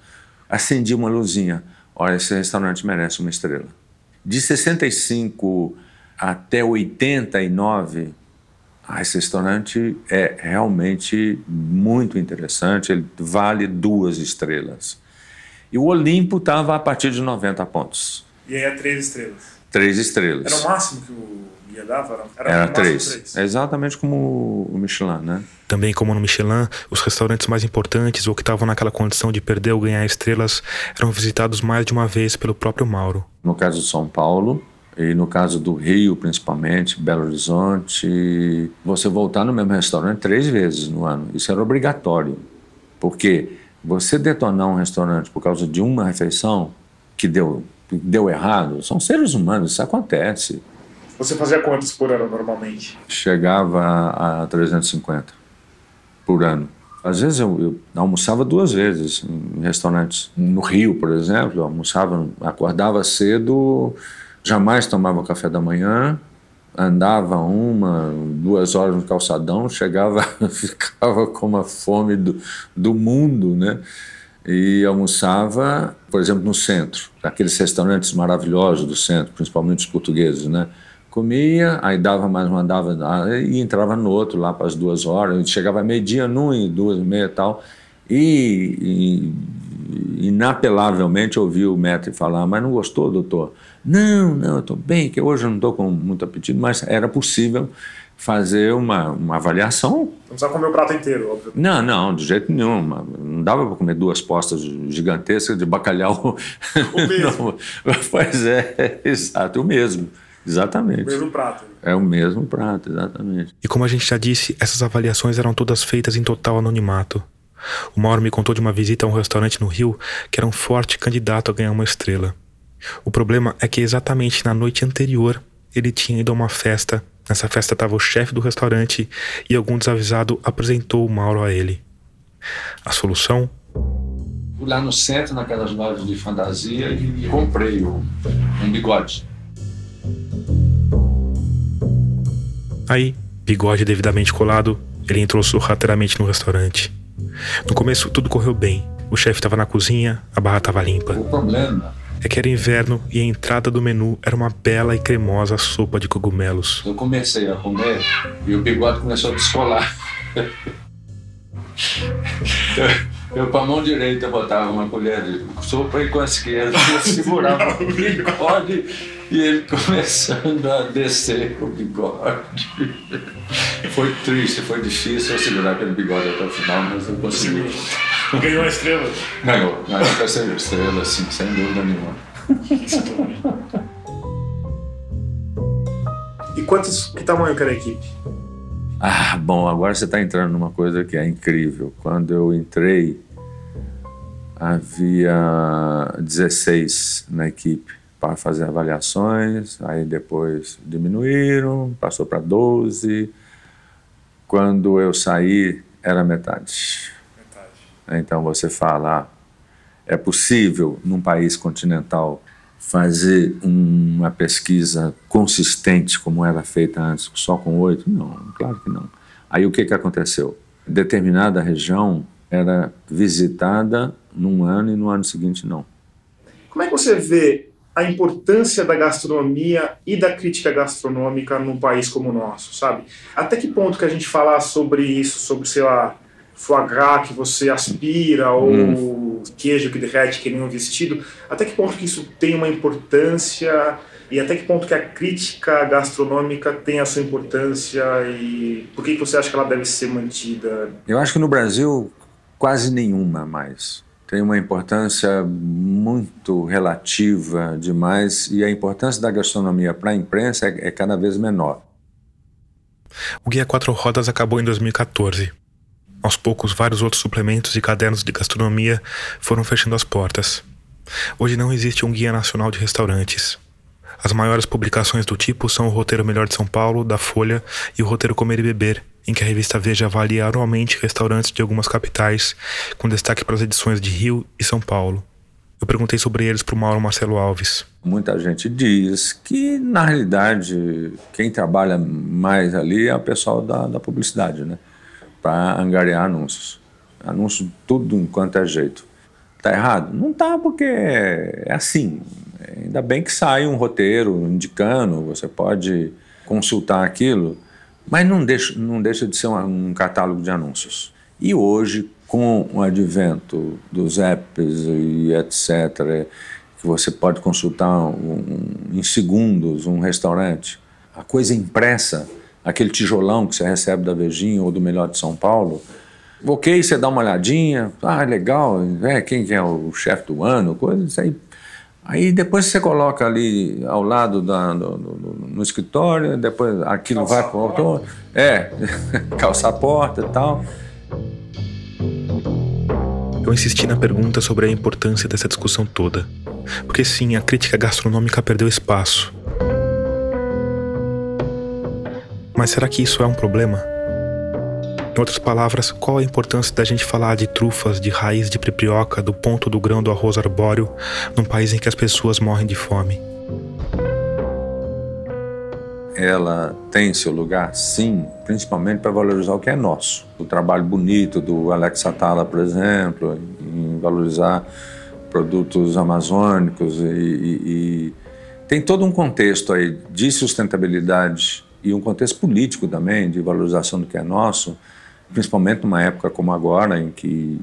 S3: acendia uma luzinha. Olha, esse restaurante merece uma estrela. De 65 até 89, ah, esse restaurante é realmente muito interessante, ele vale duas estrelas. E o Olimpo estava a partir de 90 pontos.
S4: E aí é três estrelas.
S3: Três estrelas.
S4: Era o máximo que o guia dava? Era,
S3: Era
S4: máximo
S3: três. É exatamente como o Michelin, né?
S1: Também como no Michelin, os restaurantes mais importantes ou que estavam naquela condição de perder ou ganhar estrelas eram visitados mais de uma vez pelo próprio Mauro.
S3: no caso de São Paulo e no caso do Rio principalmente, Belo Horizonte, você voltar no mesmo restaurante três vezes no ano. Isso era obrigatório, porque você detonar um restaurante por causa de uma refeição que deu, deu errado, são seres humanos, isso acontece.
S4: Você fazia quantos por ano normalmente?
S3: Chegava a 350 por ano. Às vezes eu, eu, almoçava duas vezes em restaurantes. No Rio, por exemplo, eu almoçava, acordava cedo, jamais tomava café da manhã, andava uma, duas horas no calçadão, chegava, ficava com uma fome do, do mundo, né? E almoçava, por exemplo, no centro, aqueles restaurantes maravilhosos do centro, principalmente os portugueses, né? Comia, aí dava mais uma, dava, e entrava no outro lá para as duas horas, chegava meio-dia num e duas e meia tal, e, e inapelavelmente ouvi o médico falar, mas não gostou, doutor? Não, não, eu estou bem, que hoje eu não estou com muito apetite, mas era possível fazer uma, uma avaliação. Não
S4: precisa comer o prato inteiro, óbvio.
S3: Não, não, de jeito nenhum. Não dava para comer duas postas gigantescas de bacalhau.
S4: O mesmo.
S3: pois é, exato, o mesmo. Exatamente.
S4: O mesmo prato.
S3: É o mesmo prato, exatamente.
S1: E como a gente já disse, essas avaliações eram todas feitas em total anonimato. O Mauro me contou de uma visita a um restaurante no Rio que era um forte candidato a ganhar uma estrela. O problema é que exatamente na noite anterior ele tinha ido a uma festa. Nessa festa estava o chefe do restaurante e algum desavisado apresentou o Mauro a ele. A solução?
S3: Fui lá no centro, naquelas lojas de fantasia, e comprei um, um bigode.
S1: Aí, bigode devidamente colado, ele entrou sorrateiramente no restaurante. No começo tudo correu bem. O chefe estava na cozinha, a barra estava limpa.
S3: O problema
S1: é que era inverno e a entrada do menu era uma bela e cremosa sopa de cogumelos.
S3: Eu comecei a comer e o bigode começou a descolar. Eu, com a mão direita botava uma colher de sopa e com a esquerda eu segurava o bigode e ele começando a descer com o bigode. Foi triste, foi difícil eu segurar aquele bigode até o final, mas eu consegui.
S4: Ganhou a estrela?
S3: Ganhou, ganhou a terceira estrela, sim, sem dúvida nenhuma.
S4: E quantos, que tamanho que era a equipe?
S3: Ah, bom, agora você está entrando numa coisa que é incrível. Quando eu entrei, havia 16 na equipe para fazer avaliações, aí depois diminuíram, passou para 12. Quando eu saí, era metade.
S4: Metade.
S3: Então você fala, ah, é possível num país continental fazer uma pesquisa consistente como era feita antes, só com oito? Não, claro que não. Aí o que, que aconteceu? Determinada região era visitada num ano e no ano seguinte não.
S4: Como é que você vê a importância da gastronomia e da crítica gastronômica num país como o nosso, sabe? Até que ponto que a gente falar sobre isso, sobre, sei lá, foie gras que você aspira ou hum. queijo que derrete que nem um vestido, até que ponto que isso tem uma importância e até que ponto que a crítica gastronômica tem a sua importância e por que, que você acha que ela deve ser mantida?
S3: Eu acho que no Brasil quase nenhuma mais tem uma importância muito relativa demais e a importância da gastronomia para a imprensa é, é, cada vez menor.
S1: O Guia Quatro Rodas acabou em 2014. Aos poucos, vários outros suplementos e cadernos de gastronomia foram fechando as portas. Hoje não existe um Guia Nacional de Restaurantes. As maiores publicações do tipo são o Roteiro Melhor de São Paulo, da Folha, e o Roteiro Comer e Beber, em que a revista Veja avalia anualmente restaurantes de algumas capitais, com destaque para as edições de Rio e São Paulo. Eu perguntei sobre eles para o Mauro Marcelo Alves.
S3: Muita gente diz que, na realidade, quem trabalha mais ali é o pessoal da, da publicidade, né? Para angariar anúncios. Anúncio tudo enquanto é jeito. Tá errado? Não tá, porque é assim. Ainda bem que sai um roteiro indicando, você pode consultar aquilo, mas não deixa, não deixa de ser um, um catálogo de anúncios. E hoje, com o advento dos apps e etc., que você pode consultar um, em segundos um restaurante, a coisa impressa, aquele tijolão que você recebe da Vejinha ou do Melhor de São Paulo, ok, você dá uma olhadinha, ah, legal, é, quem é o chefe do ano, coisa, isso aí Aí depois você coloca ali ao lado da, do, do, no escritório, depois aquilo calça vai para o autor. É, calça a porta e tal.
S1: Eu insisti na pergunta sobre a importância dessa discussão toda. Porque sim, a crítica gastronômica perdeu espaço. Mas será que isso é um problema? Em outras palavras, qual a importância da gente falar de trufas, de raiz de pripioca, do ponto do grão do arroz arbóreo, num país em que as pessoas morrem de fome?
S3: Ela tem seu lugar, sim, principalmente para valorizar o que é nosso. O trabalho bonito do Alex Atala, por exemplo, em valorizar produtos amazônicos e, e, e tem todo um contexto aí de sustentabilidade e um contexto político também de valorização do que é nosso principalmente numa época como agora, em que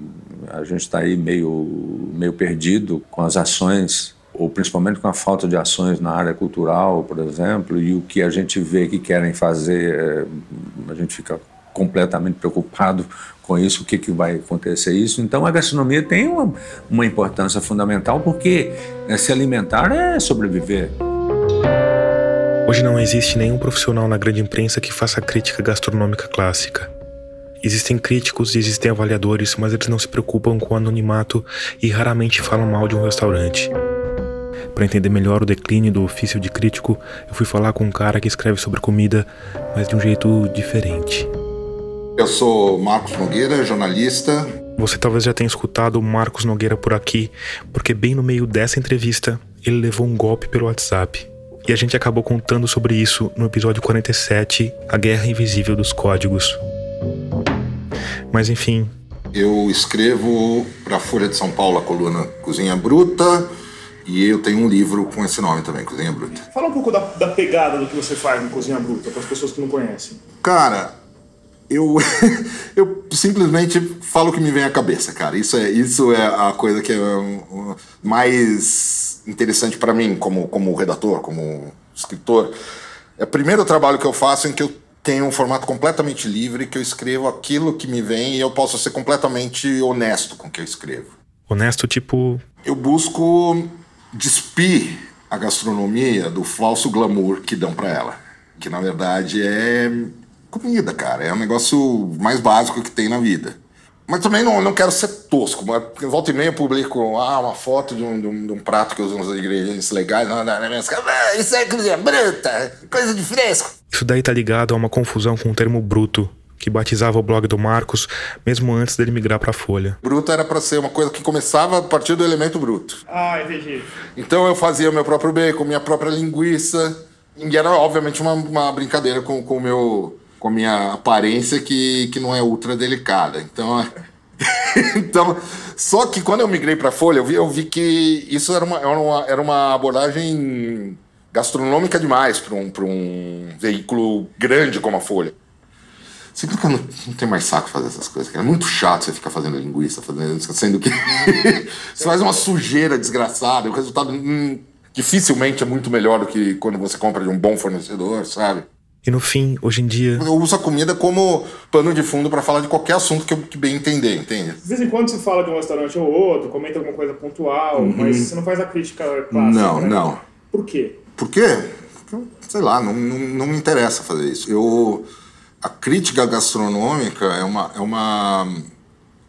S3: a gente está aí meio, meio perdido com as ações, ou principalmente com a falta de ações na área cultural, por exemplo, e o que a gente vê que querem fazer, é, a gente fica completamente preocupado com isso, o que, que vai acontecer isso. Então a gastronomia tem uma, uma importância fundamental porque é, se alimentar é sobreviver.
S1: Hoje não existe nenhum profissional na grande imprensa que faça crítica gastronômica clássica. Existem críticos e existem avaliadores, mas eles não se preocupam com o anonimato e raramente falam mal de um restaurante. Para entender melhor o declínio do ofício de crítico, eu fui falar com um cara que escreve sobre comida, mas de um jeito diferente.
S8: Eu sou Marcos Nogueira, jornalista.
S1: Você talvez já tenha escutado o Marcos Nogueira por aqui, porque bem no meio dessa entrevista, ele levou um golpe pelo WhatsApp. E a gente acabou contando sobre isso no episódio 47, A Guerra Invisível dos Códigos. Mas enfim.
S8: Eu escrevo para a Folha de São Paulo a coluna Cozinha Bruta e eu tenho um livro com esse nome também, Cozinha Bruta.
S4: Fala um pouco da, da pegada do que você faz no Cozinha Bruta, para as pessoas que não conhecem.
S8: Cara, eu, eu simplesmente falo o que me vem à cabeça, cara. Isso é, isso é a coisa que é mais interessante para mim como, como redator, como escritor. É o primeiro trabalho que eu faço em que eu tenho um formato completamente livre, que eu escrevo aquilo que me vem e eu posso ser completamente honesto com o que eu escrevo.
S1: Honesto, tipo.
S8: Eu busco despir a gastronomia do falso glamour que dão para ela. Que na verdade é comida, cara. É um negócio mais básico que tem na vida. Mas também não, não quero ser tosco. Porque volta e meia eu publico ah, uma foto de um, de, um, de um prato que eu uso nos ingredientes legais. Não, não, não, isso é coisa bruta, coisa de fresco.
S1: Isso daí tá ligado a uma confusão com o termo bruto, que batizava o blog do Marcos mesmo antes dele migrar para a Folha.
S8: Bruto era para ser uma coisa que começava a partir do elemento bruto.
S4: Ah, entendi.
S8: Então eu fazia o meu próprio bacon, minha própria linguiça. E era, obviamente, uma, uma brincadeira com o meu com a minha aparência que, que não é ultra delicada. Então, então, só que quando eu migrei para Folha, eu vi, eu vi que isso era uma, era uma, era uma abordagem gastronômica demais para um, um veículo grande como a Folha. Sempre que eu não, não mais saco fazer essas coisas. É muito chato você ficar fazendo linguiça, fazendo, sendo que você faz uma sujeira desgraçada. O resultado hum, dificilmente é muito melhor do que quando você compra de um bom fornecedor, sabe?
S1: E no fim, hoje em dia.
S8: Eu uso a comida como pano de fundo para falar de qualquer assunto que eu que bem entender, entende?
S4: De vez em quando você fala de um restaurante ou outro, comenta alguma coisa pontual, uhum. mas você não faz a crítica clássica.
S8: Não,
S4: né?
S8: não.
S4: Por quê?
S8: Por quê? Sei lá, não, não, não me interessa fazer isso. Eu, a crítica gastronômica é uma, é uma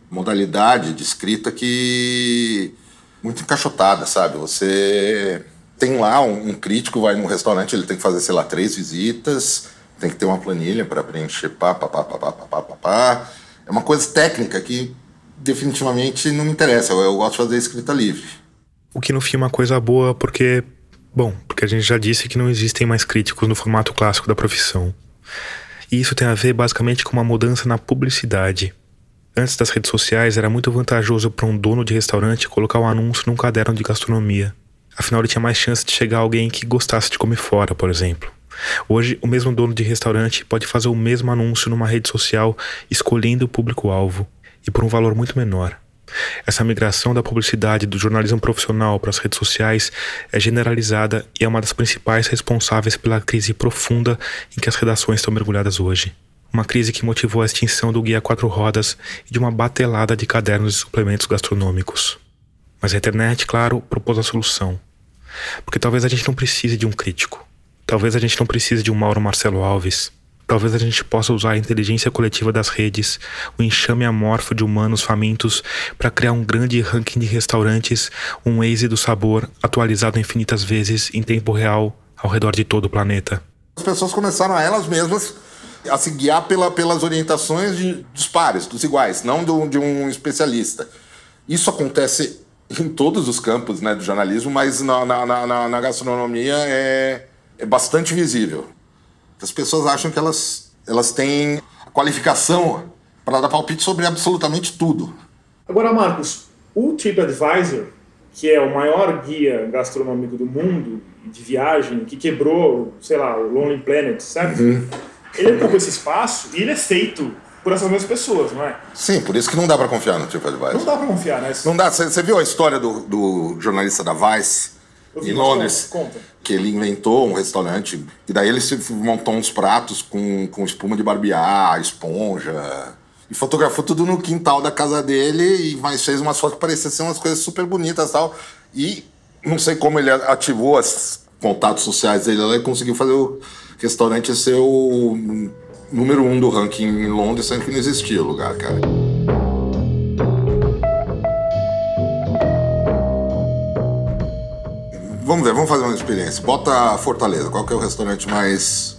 S8: modalidade de escrita que. muito encaixotada, sabe? Você tem lá um, um, crítico, vai num restaurante, ele tem que fazer, sei lá, três visitas, tem que ter uma planilha para preencher, pá, pá, pá, pá, pá, pá, pá, pá. É uma coisa técnica que definitivamente não me interessa. Eu, eu gosto de fazer escrita livre.
S1: O que no fim é uma coisa boa, porque. Bom, porque a gente já disse que não existem mais críticos no formato clássico da profissão. E isso tem a ver basicamente com uma mudança na publicidade. Antes das redes sociais, era muito vantajoso para um dono de restaurante colocar um anúncio num caderno de gastronomia. Afinal, ele tinha mais chance de chegar alguém que gostasse de comer fora, por exemplo. Hoje, o mesmo dono de restaurante pode fazer o mesmo anúncio numa rede social, escolhendo o público-alvo e por um valor muito menor. Essa migração da publicidade do jornalismo profissional para as redes sociais é generalizada e é uma das principais responsáveis pela crise profunda em que as redações estão mergulhadas hoje. Uma crise que motivou a extinção do Guia Quatro Rodas e de uma batelada de cadernos e suplementos gastronômicos. Mas a internet, claro, propôs a solução. Porque talvez a gente não precise de um crítico. Talvez a gente não precise de um Mauro Marcelo Alves. Talvez a gente possa usar a inteligência coletiva das redes, o enxame amorfo de humanos famintos, para criar um grande ranking de restaurantes, um Waze do sabor atualizado infinitas vezes em tempo real ao redor de todo o planeta.
S8: As pessoas começaram a elas mesmas a se guiar pela, pelas orientações de, dos pares, dos iguais, não do, de um especialista. Isso acontece em todos os campos né, do jornalismo, mas na, na, na, na gastronomia é, é bastante visível. As pessoas acham que elas, elas têm a qualificação para dar palpite sobre absolutamente tudo.
S4: Agora, Marcos, o TripAdvisor, que é o maior guia gastronômico do mundo de viagem, que quebrou, sei lá, o Lonely Planet, certo?
S8: Uhum.
S4: Ele ocupa esse espaço e ele é feito por essas mesmas pessoas, não é?
S8: Sim, por isso que não dá para confiar no
S4: Não
S8: TripAdvisor.
S4: dá pra confiar, né?
S8: Não dá. Você viu a história do, do jornalista da Vice em Londres?
S4: Conta. conta.
S8: Que ele inventou um restaurante e daí ele se montou uns pratos com, com espuma de barbear, esponja. E fotografou tudo no quintal da casa dele, e mas fez umas fotos que pareciam ser umas coisas super bonitas e tal. E não sei como ele ativou os contatos sociais dele lá e conseguiu fazer o restaurante ser o número um do ranking em Londres, sendo que não existia lugar, cara. Vamos ver, vamos fazer uma experiência. Bota Fortaleza, qual que é o restaurante mais.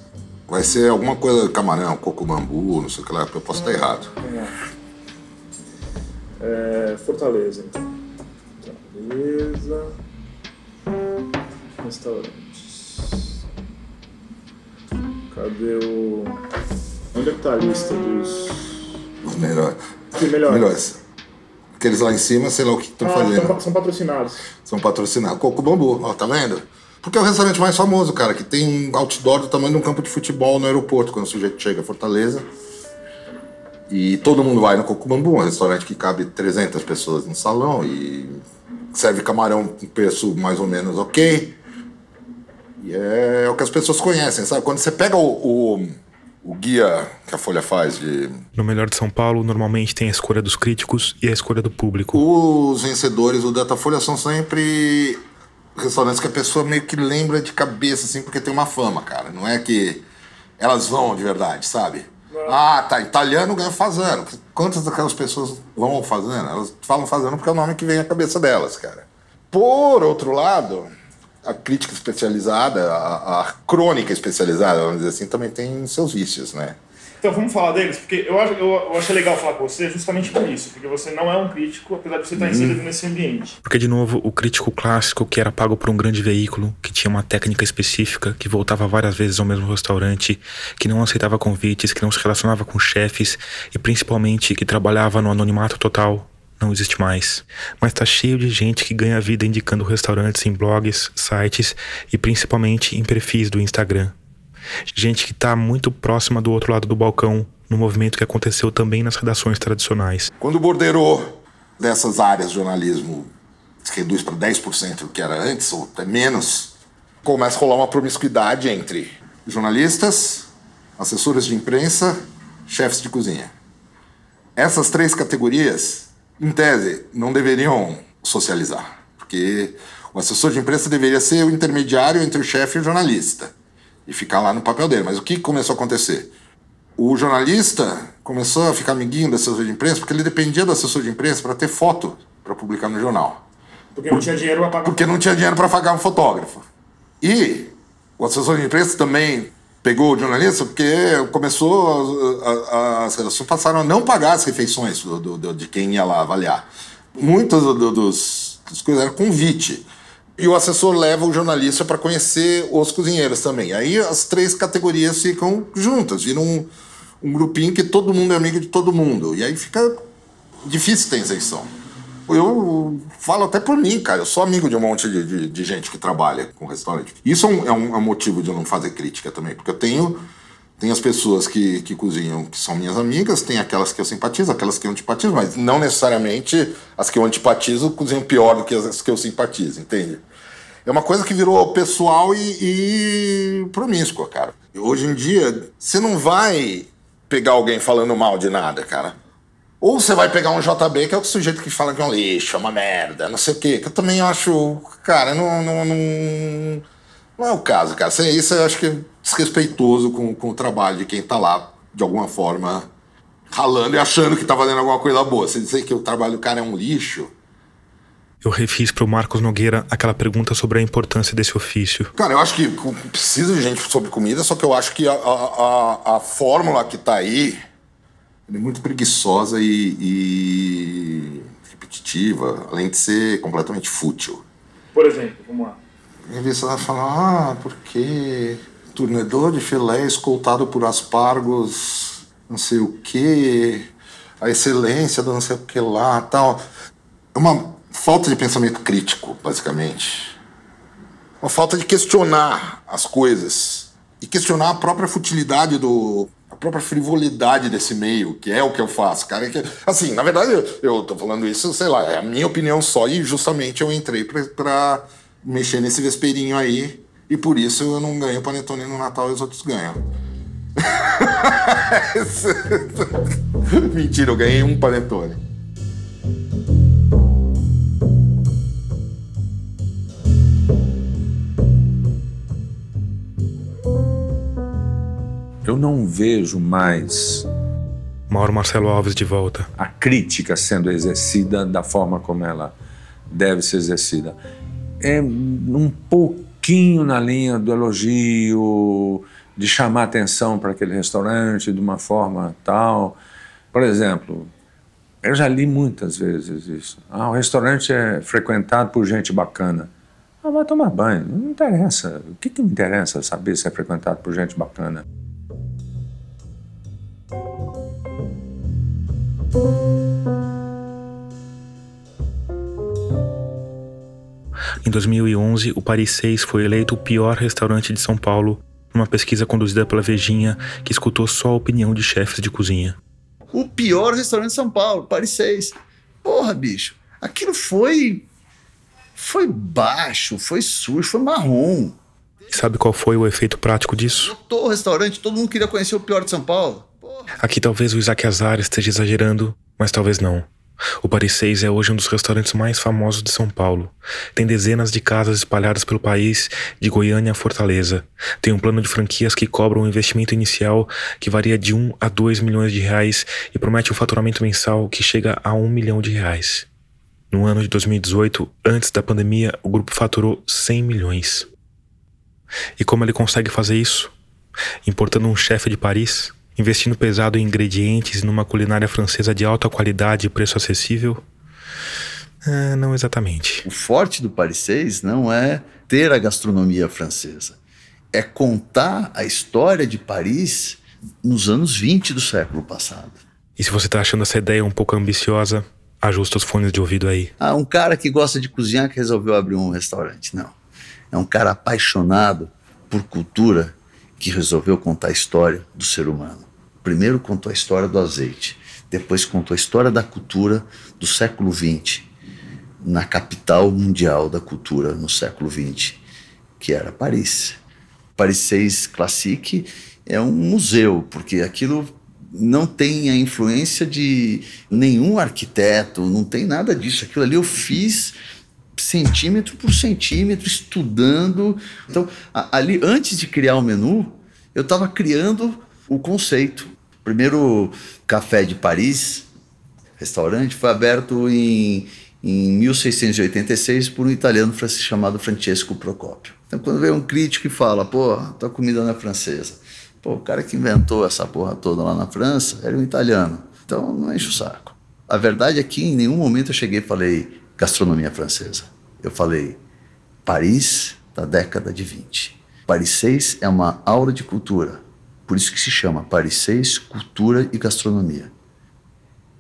S8: Vai ser alguma coisa camarão, coco bambu, não sei o que lá, eu posso estar errado.
S4: Lá. É, Fortaleza, então. Fortaleza. Restaurantes. Cadê o. Onde é que tá a lista dos.
S8: Os melhores.
S4: Que melhores?
S8: Melhores. Aqueles lá em cima, sei lá o que estão
S4: Ah,
S8: fazendo.
S4: são, são patrocinados.
S8: São patrocinados. Coco Bambu, ó, tá vendo? Porque é o restaurante mais famoso, cara, que tem um outdoor do tamanho de um campo de futebol no aeroporto, quando o sujeito chega a Fortaleza. E todo mundo vai no Coco Bambu, um restaurante que cabe 300 pessoas no salão e serve camarão com preço mais ou menos ok. E é, o que as pessoas conhecem, sabe? Quando você pega o, o, o guia que a Folha faz de
S1: No Melhor de São Paulo, normalmente tem a escolha dos críticos e a escolha do público.
S8: Os vencedores do Datafolha são sempre restaurantes que a pessoa meio que lembra de cabeça, assim, porque tem uma fama, cara. Não é que elas vão de verdade, sabe? Ah, tá, italiano ganha fazano. Quantas daquelas pessoas vão ao fazano? Elas falam fazano porque é o nome que vem à cabeça delas, cara. Por outro lado, a crítica especializada, a, a crônica especializada, vamos dizer assim, também tem seus vícios, né?
S4: Então vamos falar deles, porque eu, acho, eu, eu achei legal falar com você justamente por isso, porque você não é um crítico, apesar de você estar inserido nesse ambiente.
S1: Porque, de novo, o crítico clássico que era pago por um grande veículo, que tinha uma técnica específica, que voltava várias vezes ao mesmo restaurante, que não aceitava convites, que não se relacionava com chefes e principalmente que trabalhava no anonimato total, não existe mais. Mas tá cheio de gente que ganha vida indicando restaurantes em blogs, sites e principalmente em perfis do Instagram. Gente que tá muito próxima do outro lado do balcão, no movimento que aconteceu também nas redações tradicionais.
S8: Quando o borderô dessas áreas de jornalismo se reduz para 10% do que era antes, ou até menos, começa a rolar uma promiscuidade entre jornalistas, assessores de imprensa, chefes de cozinha. Essas três categorias, em tese, não deveriam socializar, porque o assessor de imprensa deveria ser o intermediário entre o chefe e o jornalista e ficar lá no papel dele. Mas o que começou a acontecer? O jornalista começou a ficar amiguinho do assessor de imprensa porque ele dependia do assessor de imprensa para ter foto para publicar no jornal.
S4: Porque não tinha dinheiro para pagar.
S8: Porque não tinha dinheiro para pagar um fotógrafo. E o assessor de imprensa também pegou o jornalista porque começou, as redações passaram a não pagar as refeições do, do- do- de quem ia lá avaliar. Muitas do- do- dos, das coisas eram convite. E o assessor leva o jornalista para conhecer os cozinheiros também. Aí as três categorias ficam juntas, viram um, um grupinho que todo mundo é amigo de todo mundo. E aí fica difícil ter isenção. Eu falo até por mim, cara. Eu sou amigo de um monte de, de- de gente que trabalha com restaurante. Isso é um, é um- é motivo de eu não fazer crítica também, porque eu tenho. Tem as pessoas que, que cozinham que são minhas amigas, tem aquelas que eu simpatizo, aquelas que eu antipatizo, mas não necessariamente as que eu antipatizo cozinham pior do que as que eu simpatizo, entende? É uma coisa que virou pessoal e, e promíscua, cara. Hoje em dia, você não vai pegar alguém falando mal de nada, cara. Ou você vai pegar um JB, que é o sujeito que fala que é um lixo, é uma merda, não sei o quê. Que eu também acho, cara, não, não, não, não é o caso, cara. Isso, isso eu acho que é desrespeitoso com, com o trabalho de quem tá lá, de alguma forma, ralando e achando que tá fazendo alguma coisa boa. Você dizer que o trabalho do cara é um lixo,
S1: eu refiz pro Marcos Nogueira aquela pergunta sobre a importância desse ofício.
S8: Cara, eu acho que precisa de gente sobre comida, só que eu acho que a, a, a fórmula que tá aí é muito preguiçosa e, e repetitiva, além de ser completamente fútil.
S4: Por exemplo, vamos lá.
S8: Em vez de falar, ah, porque turnedor de filé escoltado por aspargos, não sei o que, a excelência do não sei o que lá, tal. É uma falta de pensamento crítico, basicamente. Uma falta de questionar as coisas e questionar a própria futilidade do a própria frivolidade desse meio, que é o que eu faço, cara. É que, assim, na verdade, eu, eu tô falando isso, sei lá, é a minha opinião só e justamente eu entrei para mexer nesse vesperinho aí e por isso eu não ganho panetone no Natal e os outros ganham. Mentira, eu ganhei um panetone.
S3: Eu não vejo mais.
S1: Mauro Marcelo Alves de volta.
S3: A crítica sendo exercida da forma como ela deve ser exercida. É um pouquinho na linha do elogio, de chamar atenção para aquele restaurante de uma forma tal. Por exemplo, eu já li muitas vezes isso. Ah, o restaurante é frequentado por gente bacana. Ah, vai tomar banho. Não interessa. O que, que me interessa saber se é frequentado por gente bacana?
S1: Em 2011, o Paris 6 foi eleito o pior restaurante de São Paulo numa pesquisa conduzida pela Vejinha, que escutou só a opinião de chefes de cozinha.
S6: O pior restaurante de São Paulo, Paris 6. Porra, bicho, aquilo foi. Foi baixo, foi sujo, foi marrom.
S1: E sabe qual foi o efeito prático disso?
S6: Todo restaurante, todo mundo queria conhecer o pior de São Paulo.
S1: Aqui talvez o Isaac Azar esteja exagerando, mas talvez não. O Paris 6 é hoje um dos restaurantes mais famosos de São Paulo. Tem dezenas de casas espalhadas pelo país, de Goiânia a Fortaleza. Tem um plano de franquias que cobra um investimento inicial que varia de 1 a 2 milhões de reais e promete um faturamento mensal que chega a 1 milhão de reais. No ano de 2018, antes da pandemia, o grupo faturou 100 milhões. E como ele consegue fazer isso? Importando um chefe de Paris? Investindo pesado em ingredientes numa culinária francesa de alta qualidade e preço acessível? É, não exatamente.
S6: O forte do Paris 6 não é ter a gastronomia francesa, é contar a história de Paris nos anos 20 do século passado.
S1: E se você está achando essa ideia um pouco ambiciosa, ajusta os fones de ouvido aí.
S6: Ah, um cara que gosta de cozinhar que resolveu abrir um restaurante. Não. É um cara apaixonado por cultura que resolveu contar a história do ser humano. Primeiro contou a história do azeite, depois contou a história da cultura do século XX, na capital mundial da cultura no século XX, que era Paris. Paris 6 Classique é um museu, porque aquilo não tem a influência de nenhum arquiteto, não tem nada disso. Aquilo ali eu fiz centímetro por centímetro, estudando. Então, ali, antes de criar o menu, eu estava criando o conceito. O primeiro café de Paris, restaurante, foi aberto em, em 1686 por um italiano chamado Francesco Procopio. Então, quando vem um crítico e fala, pô, tua comida não é francesa. Pô, o cara que inventou essa porra toda lá na França era um italiano. Então, não enche o saco. A verdade é que em nenhum momento eu cheguei e falei gastronomia francesa. Eu falei Paris da década de 20. Paris 6 é uma aula de cultura por isso que se chama Paris 6, Cultura e Gastronomia.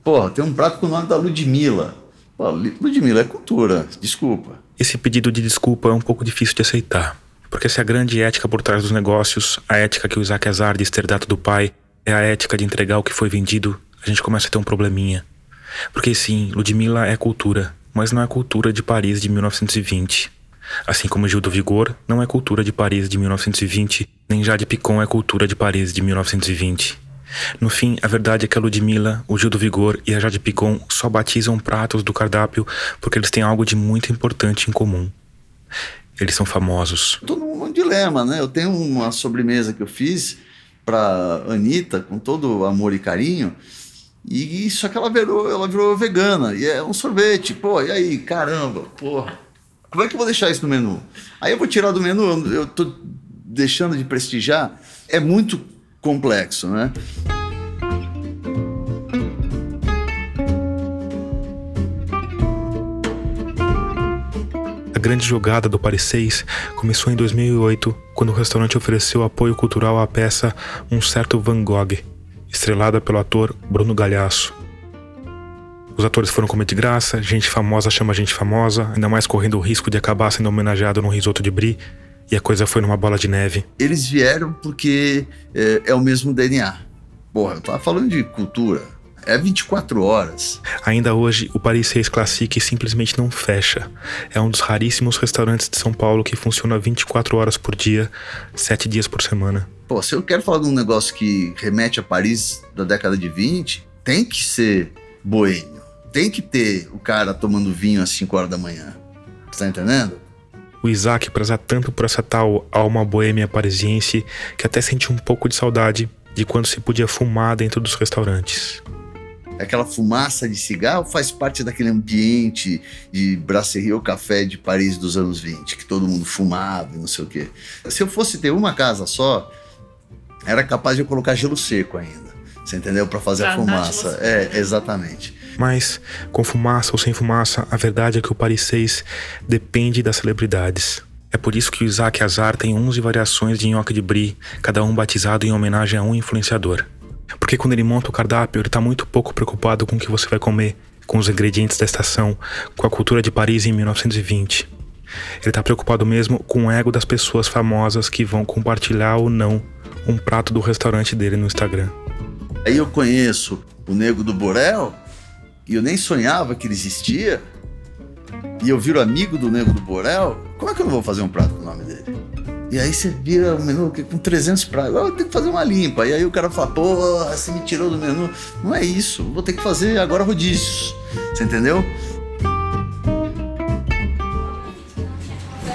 S6: Porra, tem um prato com o nome da Ludmilla. Ludmilla é cultura, desculpa.
S1: Esse pedido de desculpa é um pouco difícil de aceitar. Porque se a grande ética por trás dos negócios, a ética que o Isaac Azar diz ter dado do pai, é a ética de entregar o que foi vendido, a gente começa a ter um probleminha. Porque sim, Ludmilla é cultura, mas não é cultura de Paris de 1920. Assim como Gil do Vigor não é cultura de Paris de 1920, nem Jade Picon é cultura de Paris de 1920. No fim, a verdade é que a Ludmilla, o Gil do Vigor e a Jade Picon só batizam pratos do cardápio porque eles têm algo de muito importante em comum. Eles são famosos.
S6: Estou num dilema, né? Eu tenho uma sobremesa que eu fiz para Anitta, com todo amor e carinho, E só que ela virou, ela virou vegana. E é um sorvete. Pô, e aí, caramba, porra. Como é que eu vou deixar isso no menu? Aí eu vou tirar do menu, eu tô deixando de prestigiar. É muito complexo, né?
S1: A grande jogada do Paris 6 começou em 2008, quando o restaurante ofereceu apoio cultural à peça Um Certo Van Gogh, estrelada pelo ator Bruno Galhaço. Os atores foram comer de graça, gente famosa chama gente famosa, ainda mais correndo o risco de acabar sendo homenageado num risoto de brie, e a coisa foi numa bola de neve.
S6: Eles vieram porque é, é o mesmo DNA. Porra, eu tava falando de cultura. É 24 horas.
S1: Ainda hoje, o Paris 6 Classique simplesmente não fecha. É um dos raríssimos restaurantes de São Paulo que funciona 24 horas por dia, 7 dias por semana.
S6: Pô, se eu quero falar de um negócio que remete a Paris da década de 20, tem que ser boêmio. Tem que ter o cara tomando vinho às 5 horas da manhã. Tá entendendo?
S1: O Isaac preza tanto por essa tal alma boêmia parisiense que até sente um pouco de saudade de quando se podia fumar dentro dos restaurantes.
S6: Aquela fumaça de cigarro faz parte daquele ambiente de brasserie ou café de Paris dos anos 20, que todo mundo fumava e não sei o quê. Se eu fosse ter uma casa só, era capaz de eu colocar gelo seco ainda. Você entendeu? Para fazer
S5: Pra
S6: a fumaça. É, exatamente.
S1: Mas, com fumaça ou sem fumaça, a verdade é que o Paris 6 depende das celebridades. É por isso que o Isaac Azar tem 11 variações de nhoque de brie, cada um batizado em homenagem a um influenciador. Porque quando ele monta o cardápio, ele está muito pouco preocupado com o que você vai comer, com os ingredientes da estação, com a cultura de Paris em 1920. Ele está preocupado mesmo com o ego das pessoas famosas que vão compartilhar ou não um prato do restaurante dele no Instagram.
S6: Aí eu conheço o Nego do Borel e eu nem sonhava que ele existia. E eu viro amigo do Nego do Borel. Como é que eu não vou fazer um prato com o nome dele? E aí você vira um menu com 300 pratos. Eu tenho que fazer uma limpa. E aí o cara fala, pô, você me tirou do menu. Não é isso. Vou ter que fazer agora rodízios. Você entendeu?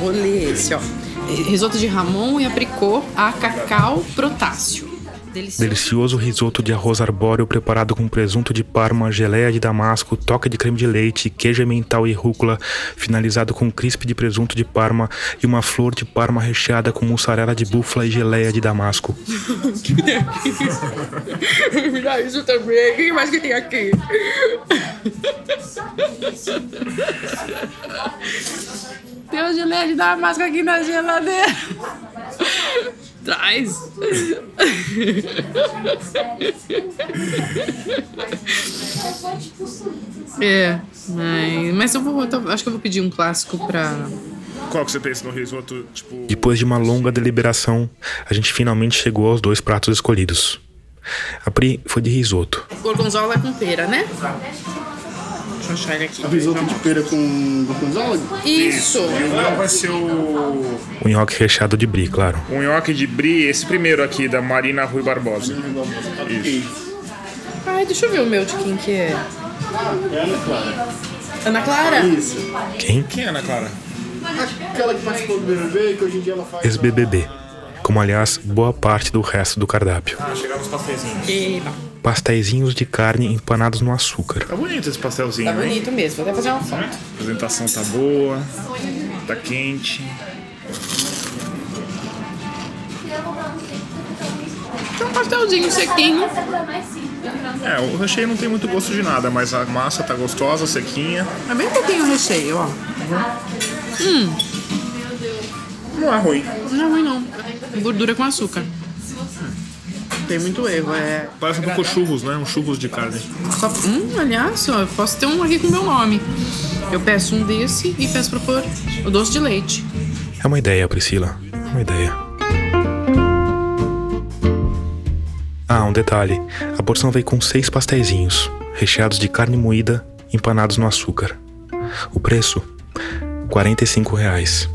S5: Vou ler esse, ó. Risoto de Ramon e apricot a cacau protássio. Delicioso.
S1: Delicioso risoto de arroz arbóreo preparado com presunto de parma, geleia de damasco, toque de creme de leite, queijo emmental e rúcula, finalizado com crisp de presunto de parma e uma flor de parma recheada com mussarela de búfala e geleia de damasco.
S5: Me dá isso também. O que mais que tem aqui? Tem uma geleia de damasco aqui na geladeira. Traz. É, mas, mas eu vou, eu acho que eu vou pedir um clássico pra.
S4: Qual que você pensa no risoto, tipo...
S1: Depois de uma longa deliberação, a gente finalmente chegou aos dois pratos escolhidos. A Pri foi de risoto.
S5: Gorgonzola com pera, né? Deixa eu achar ele aqui.
S7: Risoto de pera com gorgonzola?
S5: Isso!
S4: E o meu vai ser o...
S1: O nhoque recheado de brie, claro.
S4: O nhoque de brie, esse primeiro aqui, da Marina Rui Barbosa. Isso.
S5: Ai, deixa eu ver o meu de quem que é.
S7: É Ana Clara.
S5: Ana Clara?
S7: Isso.
S1: Quem?
S4: Quem é Ana Clara?
S7: Aquela que participou do BBB e que hoje em dia ela faz...
S1: Ex-BBB. Como, aliás, boa parte do resto do cardápio.
S4: Ah, chegaram os pastelzinhos.
S5: Eita,
S1: Pastéisinhos de carne empanados no açúcar.
S4: Tá bonito esse pastelzinho,
S5: tá
S4: hein?
S5: bonito mesmo. Vou até fazer uma foto.
S4: A apresentação tá boa, tá quente.
S5: Tem um pastelzinho sequinho.
S4: É, o recheio não tem muito gosto de nada, mas a massa tá gostosa, sequinha.
S5: É bem pouquinho o recheio, ó.
S4: Não é ruim.
S5: Não é ruim, não. Gordura com açúcar. Tem muito erro, é.
S4: Parece um pouco churros, né? Um churros de carne.
S5: Só, hum, aliás, ó, eu posso ter um aqui com meu nome. Eu peço um desse e peço pra pôr o doce de leite.
S1: É uma ideia, Priscila. É uma ideia. Ah, um detalhe. A porção veio com seis pastéisinhos, recheados de carne moída, empanados no açúcar. O preço? 45 reais.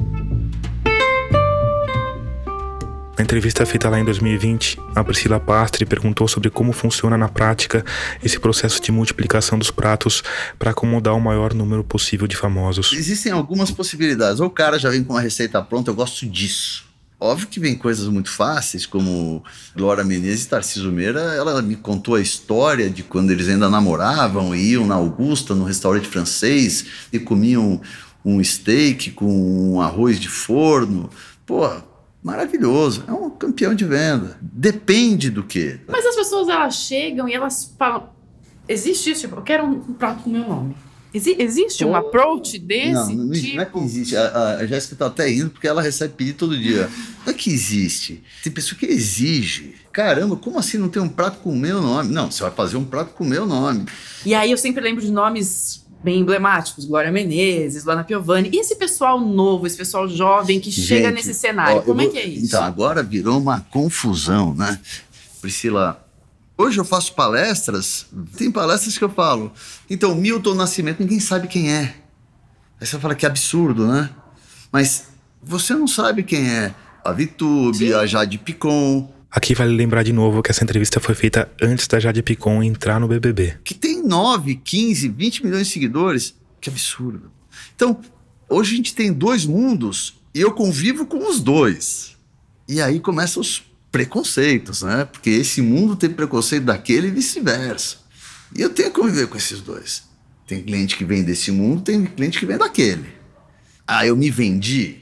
S1: Na entrevista feita lá em 2020, a Priscila Pastre perguntou sobre como funciona na prática esse processo de multiplicação dos pratos para acomodar o maior número possível de famosos.
S6: Existem algumas possibilidades. Ou o cara já vem com uma receita pronta, eu gosto disso. Óbvio que vem coisas muito fáceis, como Glória Menezes e Tarcísio Meira, ela me contou a história de quando eles ainda namoravam e iam na Augusta, no restaurante francês, e comiam um steak com um arroz de forno. Pô, maravilhoso. É um campeão de venda. Depende do quê?
S5: Mas as pessoas elas chegam e elas falam: existe isso? Tipo, eu quero um prato com meu nome. Exi- existe um approach desse
S6: Não, não,
S5: tipo?
S6: não é que existe. A, a, Jéssica tá até indo porque ela recebe pedido todo dia. Não é que existe. Tem pessoa que exige. Caramba, como assim não tem um prato com o meu nome? Não, você vai fazer um prato com o meu nome.
S5: E aí eu sempre lembro de nomes bem emblemáticos, Glória Menezes, Luana Piovani. E esse pessoal novo, esse pessoal jovem que chega
S6: Gente,
S5: nesse cenário,
S6: ó,
S5: como é
S6: vou-
S5: que é isso?
S6: Então, agora virou uma confusão, né? Priscila, hoje eu faço palestras, tem palestras que eu falo. Então, Milton Nascimento, ninguém sabe quem é. Aí você fala que absurdo, né? Mas você não sabe quem é a Vitube, a Jade Picon,
S1: Aqui vale lembrar de novo que essa entrevista foi feita antes da Jade Picon entrar no BBB.
S6: que tem 9, 15, 20 milhões de seguidores. Que absurdo. Então, hoje a gente tem dois mundos e eu convivo com os dois. E aí começam os preconceitos, né? Porque esse mundo tem preconceito daquele e vice-versa. E eu tenho que conviver com esses dois. Tem cliente que vem desse mundo, tem cliente que vem daquele. Ah, eu me vendi?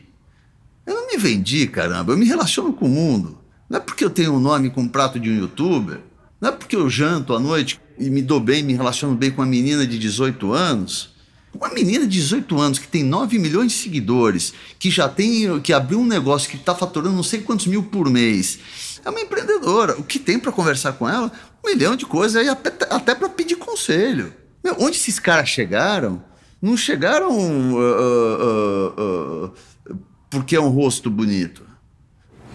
S6: Eu não me vendi, caramba. Eu me relaciono com o mundo. Não é porque eu tenho um nome com um prato de um youtuber. Não é porque eu janto à noite e me dou bem, me relaciono bem com uma menina de 18 anos. Uma menina de 18 anos que tem 9 milhões de seguidores, que já tem, que abriu um negócio que está faturando não sei quantos mil por mês. É uma empreendedora. O que tem para conversar com ela? Um milhão de coisas, aí até, para pedir conselho. Meu, onde esses caras chegaram? Não chegaram ah, ah, ah, porque é um rosto bonito.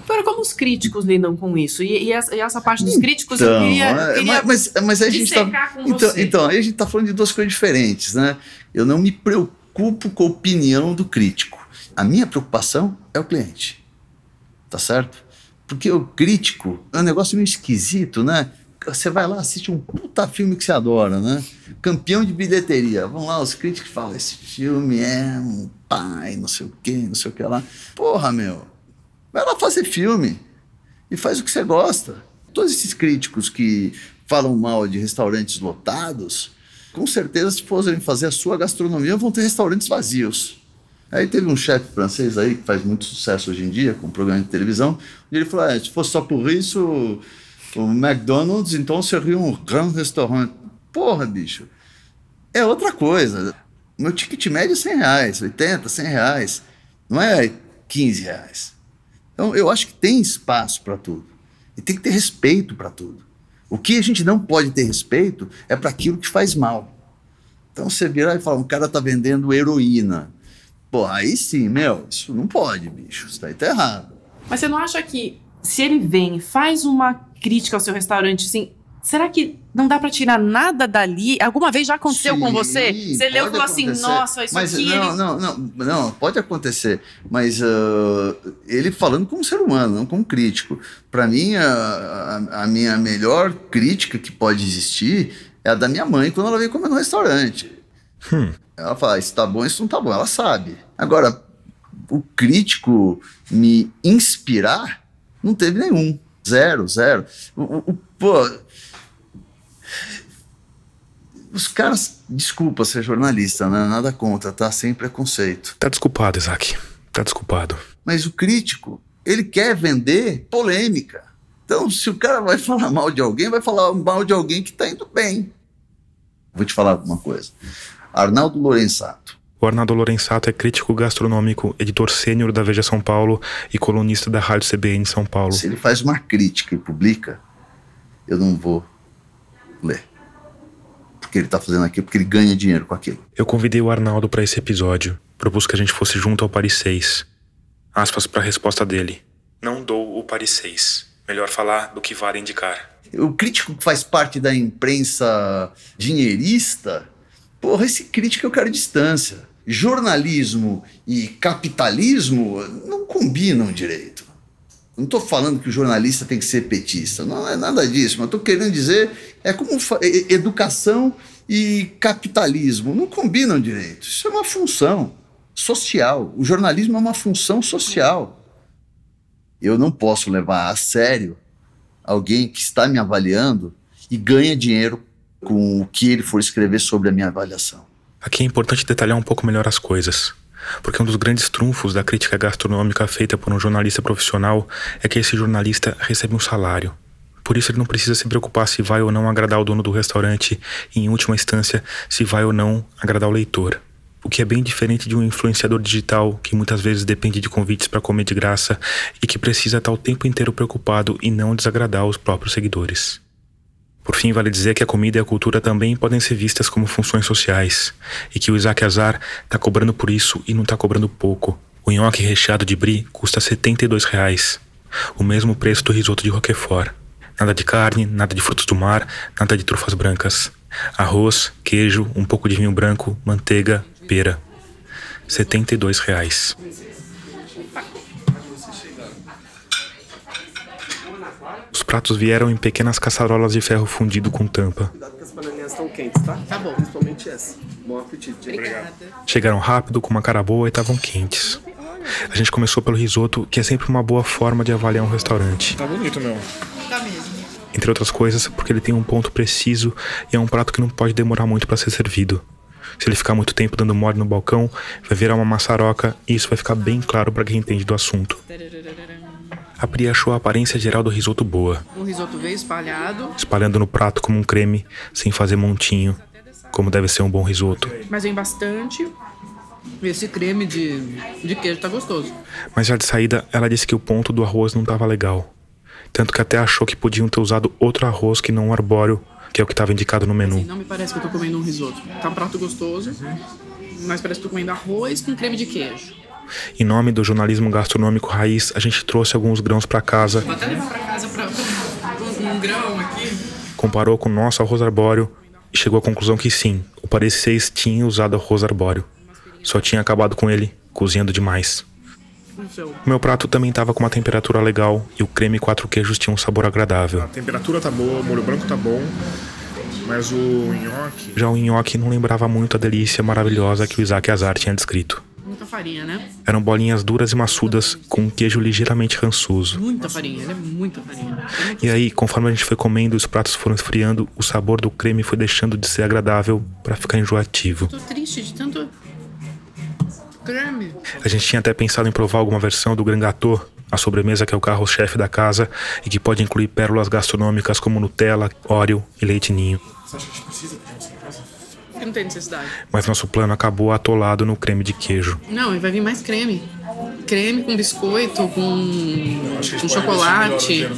S5: Agora, como os críticos lidam com isso? E, e essa, e essa parte dos críticos eu
S6: Então,
S5: queria,
S6: é,
S5: queria
S6: mas, mas, mas aí a gente tá, então,
S5: você.
S6: então, aí a gente tá falando de duas coisas diferentes, né? Eu não me preocupo com a opinião do crítico. A minha preocupação é o cliente. Tá certo? Porque o crítico é um negócio meio esquisito, né? Você vai lá, assiste um puta filme que você adora, né? Campeão de bilheteria. Vão lá, os críticos falam: esse filme é um pai, não sei o quê, não sei o que lá. Porra, meu. Vai lá fazer filme e faz o que você gosta. Todos esses críticos que falam mal de restaurantes lotados, com certeza, se forem fazer a sua gastronomia, vão ter restaurantes vazios. Aí teve um chefe francês aí que faz muito sucesso hoje em dia, com um programa de televisão, e ele falou: ah, se fosse só por isso, o McDonald's então seria um grand restaurant. Porra, bicho, é outra coisa. Meu ticket médio é 100 reais, 80, 100 reais, não é 15 reais. Então, eu acho que tem espaço para tudo. E tem que ter respeito para tudo. O que a gente não pode ter respeito é para aquilo que faz mal. Então, você virar e falar, um cara tá vendendo heroína. Pô, aí sim, meu, isso não pode, bicho. Isso daí tá errado.
S5: Mas você não acha que se ele vem faz uma crítica ao seu restaurante, assim, será que não dá pra tirar nada dali? Alguma vez já aconteceu com
S6: Sim,
S5: você? Você leu e falou assim, nossa, isso
S6: mas
S5: aqui...
S6: Não,
S5: ele...
S6: não, não, não, pode acontecer. Mas ah, ele falando como ser humano, não como crítico. Para mim, a, a- a minha melhor crítica que pode existir é a da minha mãe quando ela vem comer no restaurante. Ela fala, isso tá bom, isso não tá bom. Ela sabe. Agora, o crítico me inspirar, não teve nenhum. Zero, zero. O, o- o- pô, os caras, desculpa ser jornalista, né? nada contra, tá? Sem preconceito.
S1: Tá desculpado, Isaac. Tá desculpado.
S6: Mas o crítico, ele quer vender polêmica. Então, se o cara vai falar mal de alguém, vai falar mal de alguém que tá indo bem. Vou te falar uma coisa. Arnaldo Lorenzato.
S1: O Arnaldo Lorenzato é crítico gastronômico, editor sênior da Veja São Paulo e colunista da Rádio CBN São Paulo.
S6: Se ele faz uma crítica e publica, eu não vou ler. Porque ele tá fazendo aquilo, porque ele ganha dinheiro com aquilo.
S1: Eu convidei o Arnaldo para esse episódio. Propus que a gente fosse junto ao Paris 6. Aspas para a resposta dele. Não dou o Paris 6. Melhor falar do que vale indicar.
S6: O crítico que faz parte da imprensa dinheirista, porra, esse crítico eu quero distância. Jornalismo e capitalismo não combinam direito. Não estou falando que o jornalista tem que ser petista, não é nada disso, mas estou querendo dizer é como educação e capitalismo não combinam direito. Isso é uma função social. O jornalismo é uma função social. Eu não posso levar a sério alguém que está me avaliando e ganha dinheiro com o que ele for escrever sobre a minha avaliação.
S1: Aqui é importante detalhar um pouco melhor as coisas. Porque um dos grandes trunfos da crítica gastronômica feita por um jornalista profissional é que esse jornalista recebe um salário. Por isso ele não precisa se preocupar se vai ou não agradar o dono do restaurante e, em última instância, se vai ou não agradar o leitor. O que é bem diferente de um influenciador digital que muitas vezes depende de convites para comer de graça e que precisa estar o tempo inteiro preocupado em não desagradar os próprios seguidores. Por fim, vale dizer que a comida e a cultura também podem ser vistas como funções sociais, e que o Isaac Azar está cobrando por isso e não está cobrando pouco. O nhoque recheado de brie custa 72 reais, o mesmo preço do risoto de Roquefort. Nada de carne, nada de frutos do mar, nada de trufas brancas. Arroz, queijo, um pouco de vinho branco, manteiga, pera. 72 reais. Os pratos vieram em pequenas caçarolas de ferro fundido com tampa.
S9: Cuidado que as bananinhas estão quentes, tá?
S5: Tá bom.
S9: Principalmente essa. Bom apetite.
S5: Obrigada.
S1: Chegaram rápido, com uma cara boa e estavam quentes. A gente começou pelo risoto, que é sempre uma boa forma de avaliar um restaurante.
S4: Tá bonito mesmo.
S5: Tá mesmo.
S1: Entre outras coisas, porque ele tem um ponto preciso e é um prato que não pode demorar muito para ser servido. Se ele ficar muito tempo dando mole no balcão, vai virar uma maçaroca e isso vai ficar bem claro para quem entende do assunto. A Pri achou a aparência geral do risoto boa,
S5: O risoto veio espalhado,
S1: espalhando no prato como um creme, sem fazer montinho, como deve ser um bom risoto.
S5: mas vem bastante. Esse creme de, de queijo tá gostoso.
S1: Mas já de saída, ela disse que o ponto do arroz não estava legal. Tanto que até achou que podiam ter usado outro arroz que não o arbóreo, que é o que estava indicado no menu.
S5: não me parece que eu tô comendo um risoto. Tá um prato gostoso, mas parece que eu tô comendo arroz com creme de queijo.
S1: Em nome do jornalismo gastronômico raiz, a gente trouxe alguns grãos para casa,
S5: Vou até levar pra casa pra, um, grão aqui.
S1: comparou com o nosso arroz arbóreo e chegou à conclusão que sim, o Paris 6 tinha usado arroz arbóreo. Só tinha acabado com ele, cozinhando demais. O meu prato também estava com uma temperatura legal e o creme quatro queijos tinha um sabor agradável.
S4: A temperatura tá boa, o molho branco tá bom, mas o nhoque.
S1: Já o nhoque não lembrava muito a delícia maravilhosa que o Isaac Azar tinha descrito.
S5: Muita farinha, né?
S1: Eram bolinhas duras e maçudas, com um queijo ligeiramente rançoso.
S5: Muita farinha, ele é muita farinha.
S1: E aí, conforme a gente foi comendo e os pratos foram esfriando, o sabor do creme foi deixando de ser agradável para ficar enjoativo.
S5: Tô triste de tanto creme.
S1: A gente tinha até pensado em provar alguma versão do Grand Gâteau, a sobremesa que é o carro-chefe da casa e que pode incluir pérolas gastronômicas como Nutella, Oreo e leite ninho.
S4: Você acha que a gente precisa ter casa?
S5: Não tem necessidade.
S1: Mas nosso plano acabou atolado no creme de queijo.
S5: Não, e vai vir mais creme. Creme com biscoito, com,
S4: que
S5: com chocolate.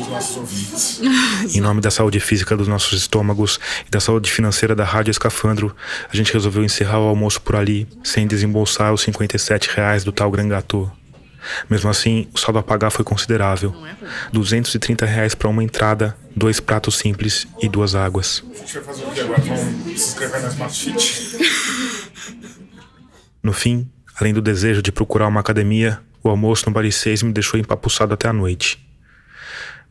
S1: Em nome da saúde física dos nossos estômagos e da saúde financeira da Rádio Escafandro, a gente resolveu encerrar o almoço por ali, sem desembolsar os 57 reais do tal Gâteau. Mesmo assim, o saldo a pagar foi considerável.
S5: É ruim.
S1: 230 reais para uma entrada, dois pratos simples e duas águas.
S4: A gente vai fazer o que agora? Vamos se inscrever na Smart Fit?
S1: No fim, além do desejo de procurar uma academia, o almoço no 6 me deixou empapuçado até a noite.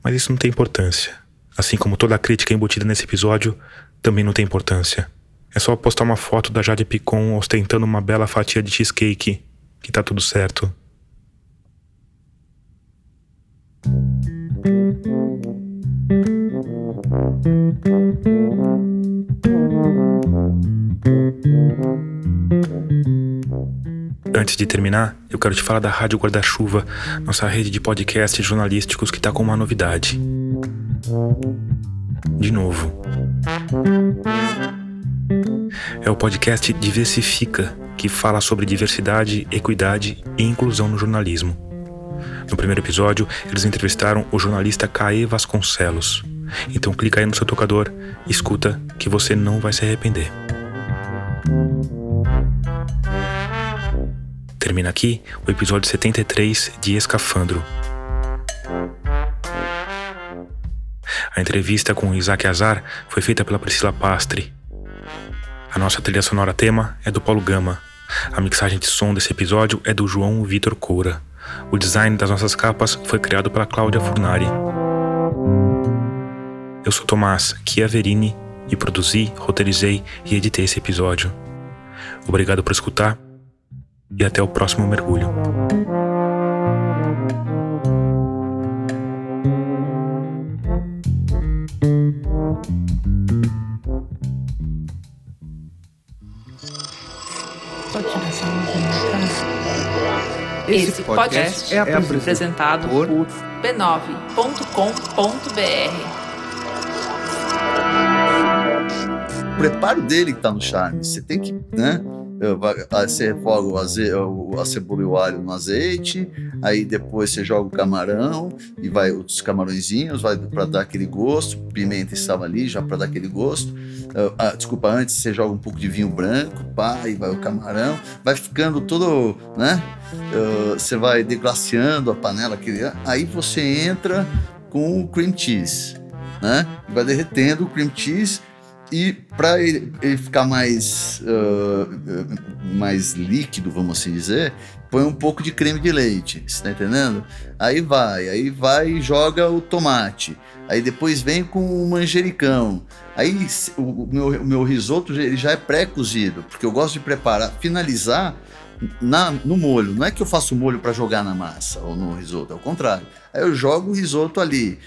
S1: Mas isso não tem importância. Assim como toda a crítica embutida nesse episódio, também não tem importância. É só postar uma foto da Jade Picon ostentando uma bela fatia de cheesecake, que tá tudo certo. Antes de terminar, eu quero te falar da Rádio Guarda-Chuva, nossa rede de podcasts jornalísticos que tá com uma novidade. De novo. É o podcast Diversifica, que fala sobre diversidade, equidade e inclusão no jornalismo. No primeiro episódio, eles entrevistaram o jornalista Caê Vasconcelos. Então clica aí no seu tocador, escuta que você não vai se arrepender. Termina aqui o episódio 73 de Escafandro. A entrevista com Isaac Azar foi feita pela Priscila Pastre. A nossa trilha sonora tema é do Paulo Gama. A mixagem de som desse episódio é do João Vitor Coura. O design das nossas capas foi criado pela Cláudia Furnari. Eu sou Tomás Chiaverini e produzi, roteirizei e editei esse episódio. Obrigado por escutar e até o próximo mergulho. Tirar essa? Tá?
S10: Podcast é apresentado por b9.com.br.
S6: O preparo dele que tá no charme. Você tem que, né? Você refoga o aze... a cebola e o alho no azeite, aí depois você joga o camarão e vai os camarõezinhos, vai para dar aquele gosto, pimenta e sal ali já para dar aquele gosto. Uh, ah, desculpa, antes você joga um pouco de vinho branco, pá, e vai o camarão, vai ficando todo, né? Uh, você vai deglaciando a panela, aí você entra com o cream cheese, né? Vai derretendo o cream cheese e para ele, ficar mais, uh, mais líquido, vamos assim dizer, põe um pouco de creme de leite, você tá entendendo? Aí vai, aí vai e joga o tomate. Aí depois vem com o manjericão. Aí o meu, o meu risoto ele já é pré-cozido, porque eu gosto de preparar, finalizar na, no molho. Não é que eu faço molho para jogar na massa ou no risoto, é o contrário. Aí eu jogo o risoto ali.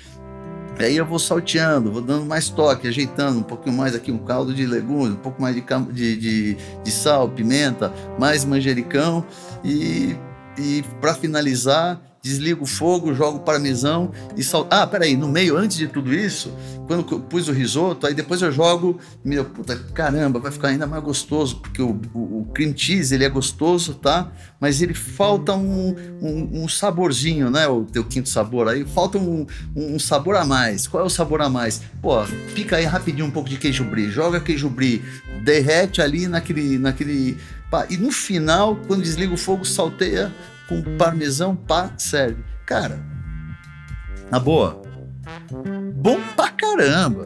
S6: Aí eu vou salteando, vou dando mais toque, ajeitando um pouquinho mais aqui, um caldo de legumes, um pouco mais de, de, de, de sal, pimenta, mais manjericão e, e para finalizar desligo o fogo, jogo parmesão e sal. Ah, peraí, no meio, antes de tudo isso, quando eu pus o risoto, aí depois eu jogo, meu, puta, caramba, vai ficar ainda mais gostoso, porque o, o, o cream cheese, ele é gostoso, tá? Mas ele falta um, um, um, saborzinho, né? O teu quinto sabor aí, falta um, um, sabor a mais. Qual é o sabor a mais? Pô, pica aí rapidinho um pouco de queijo brie, joga queijo brie, derrete ali naquele, naquele... Pá, e no final, quando desliga o fogo, salteia com parmesão, pá, serve. Cara, na boa, Bom pra caramba!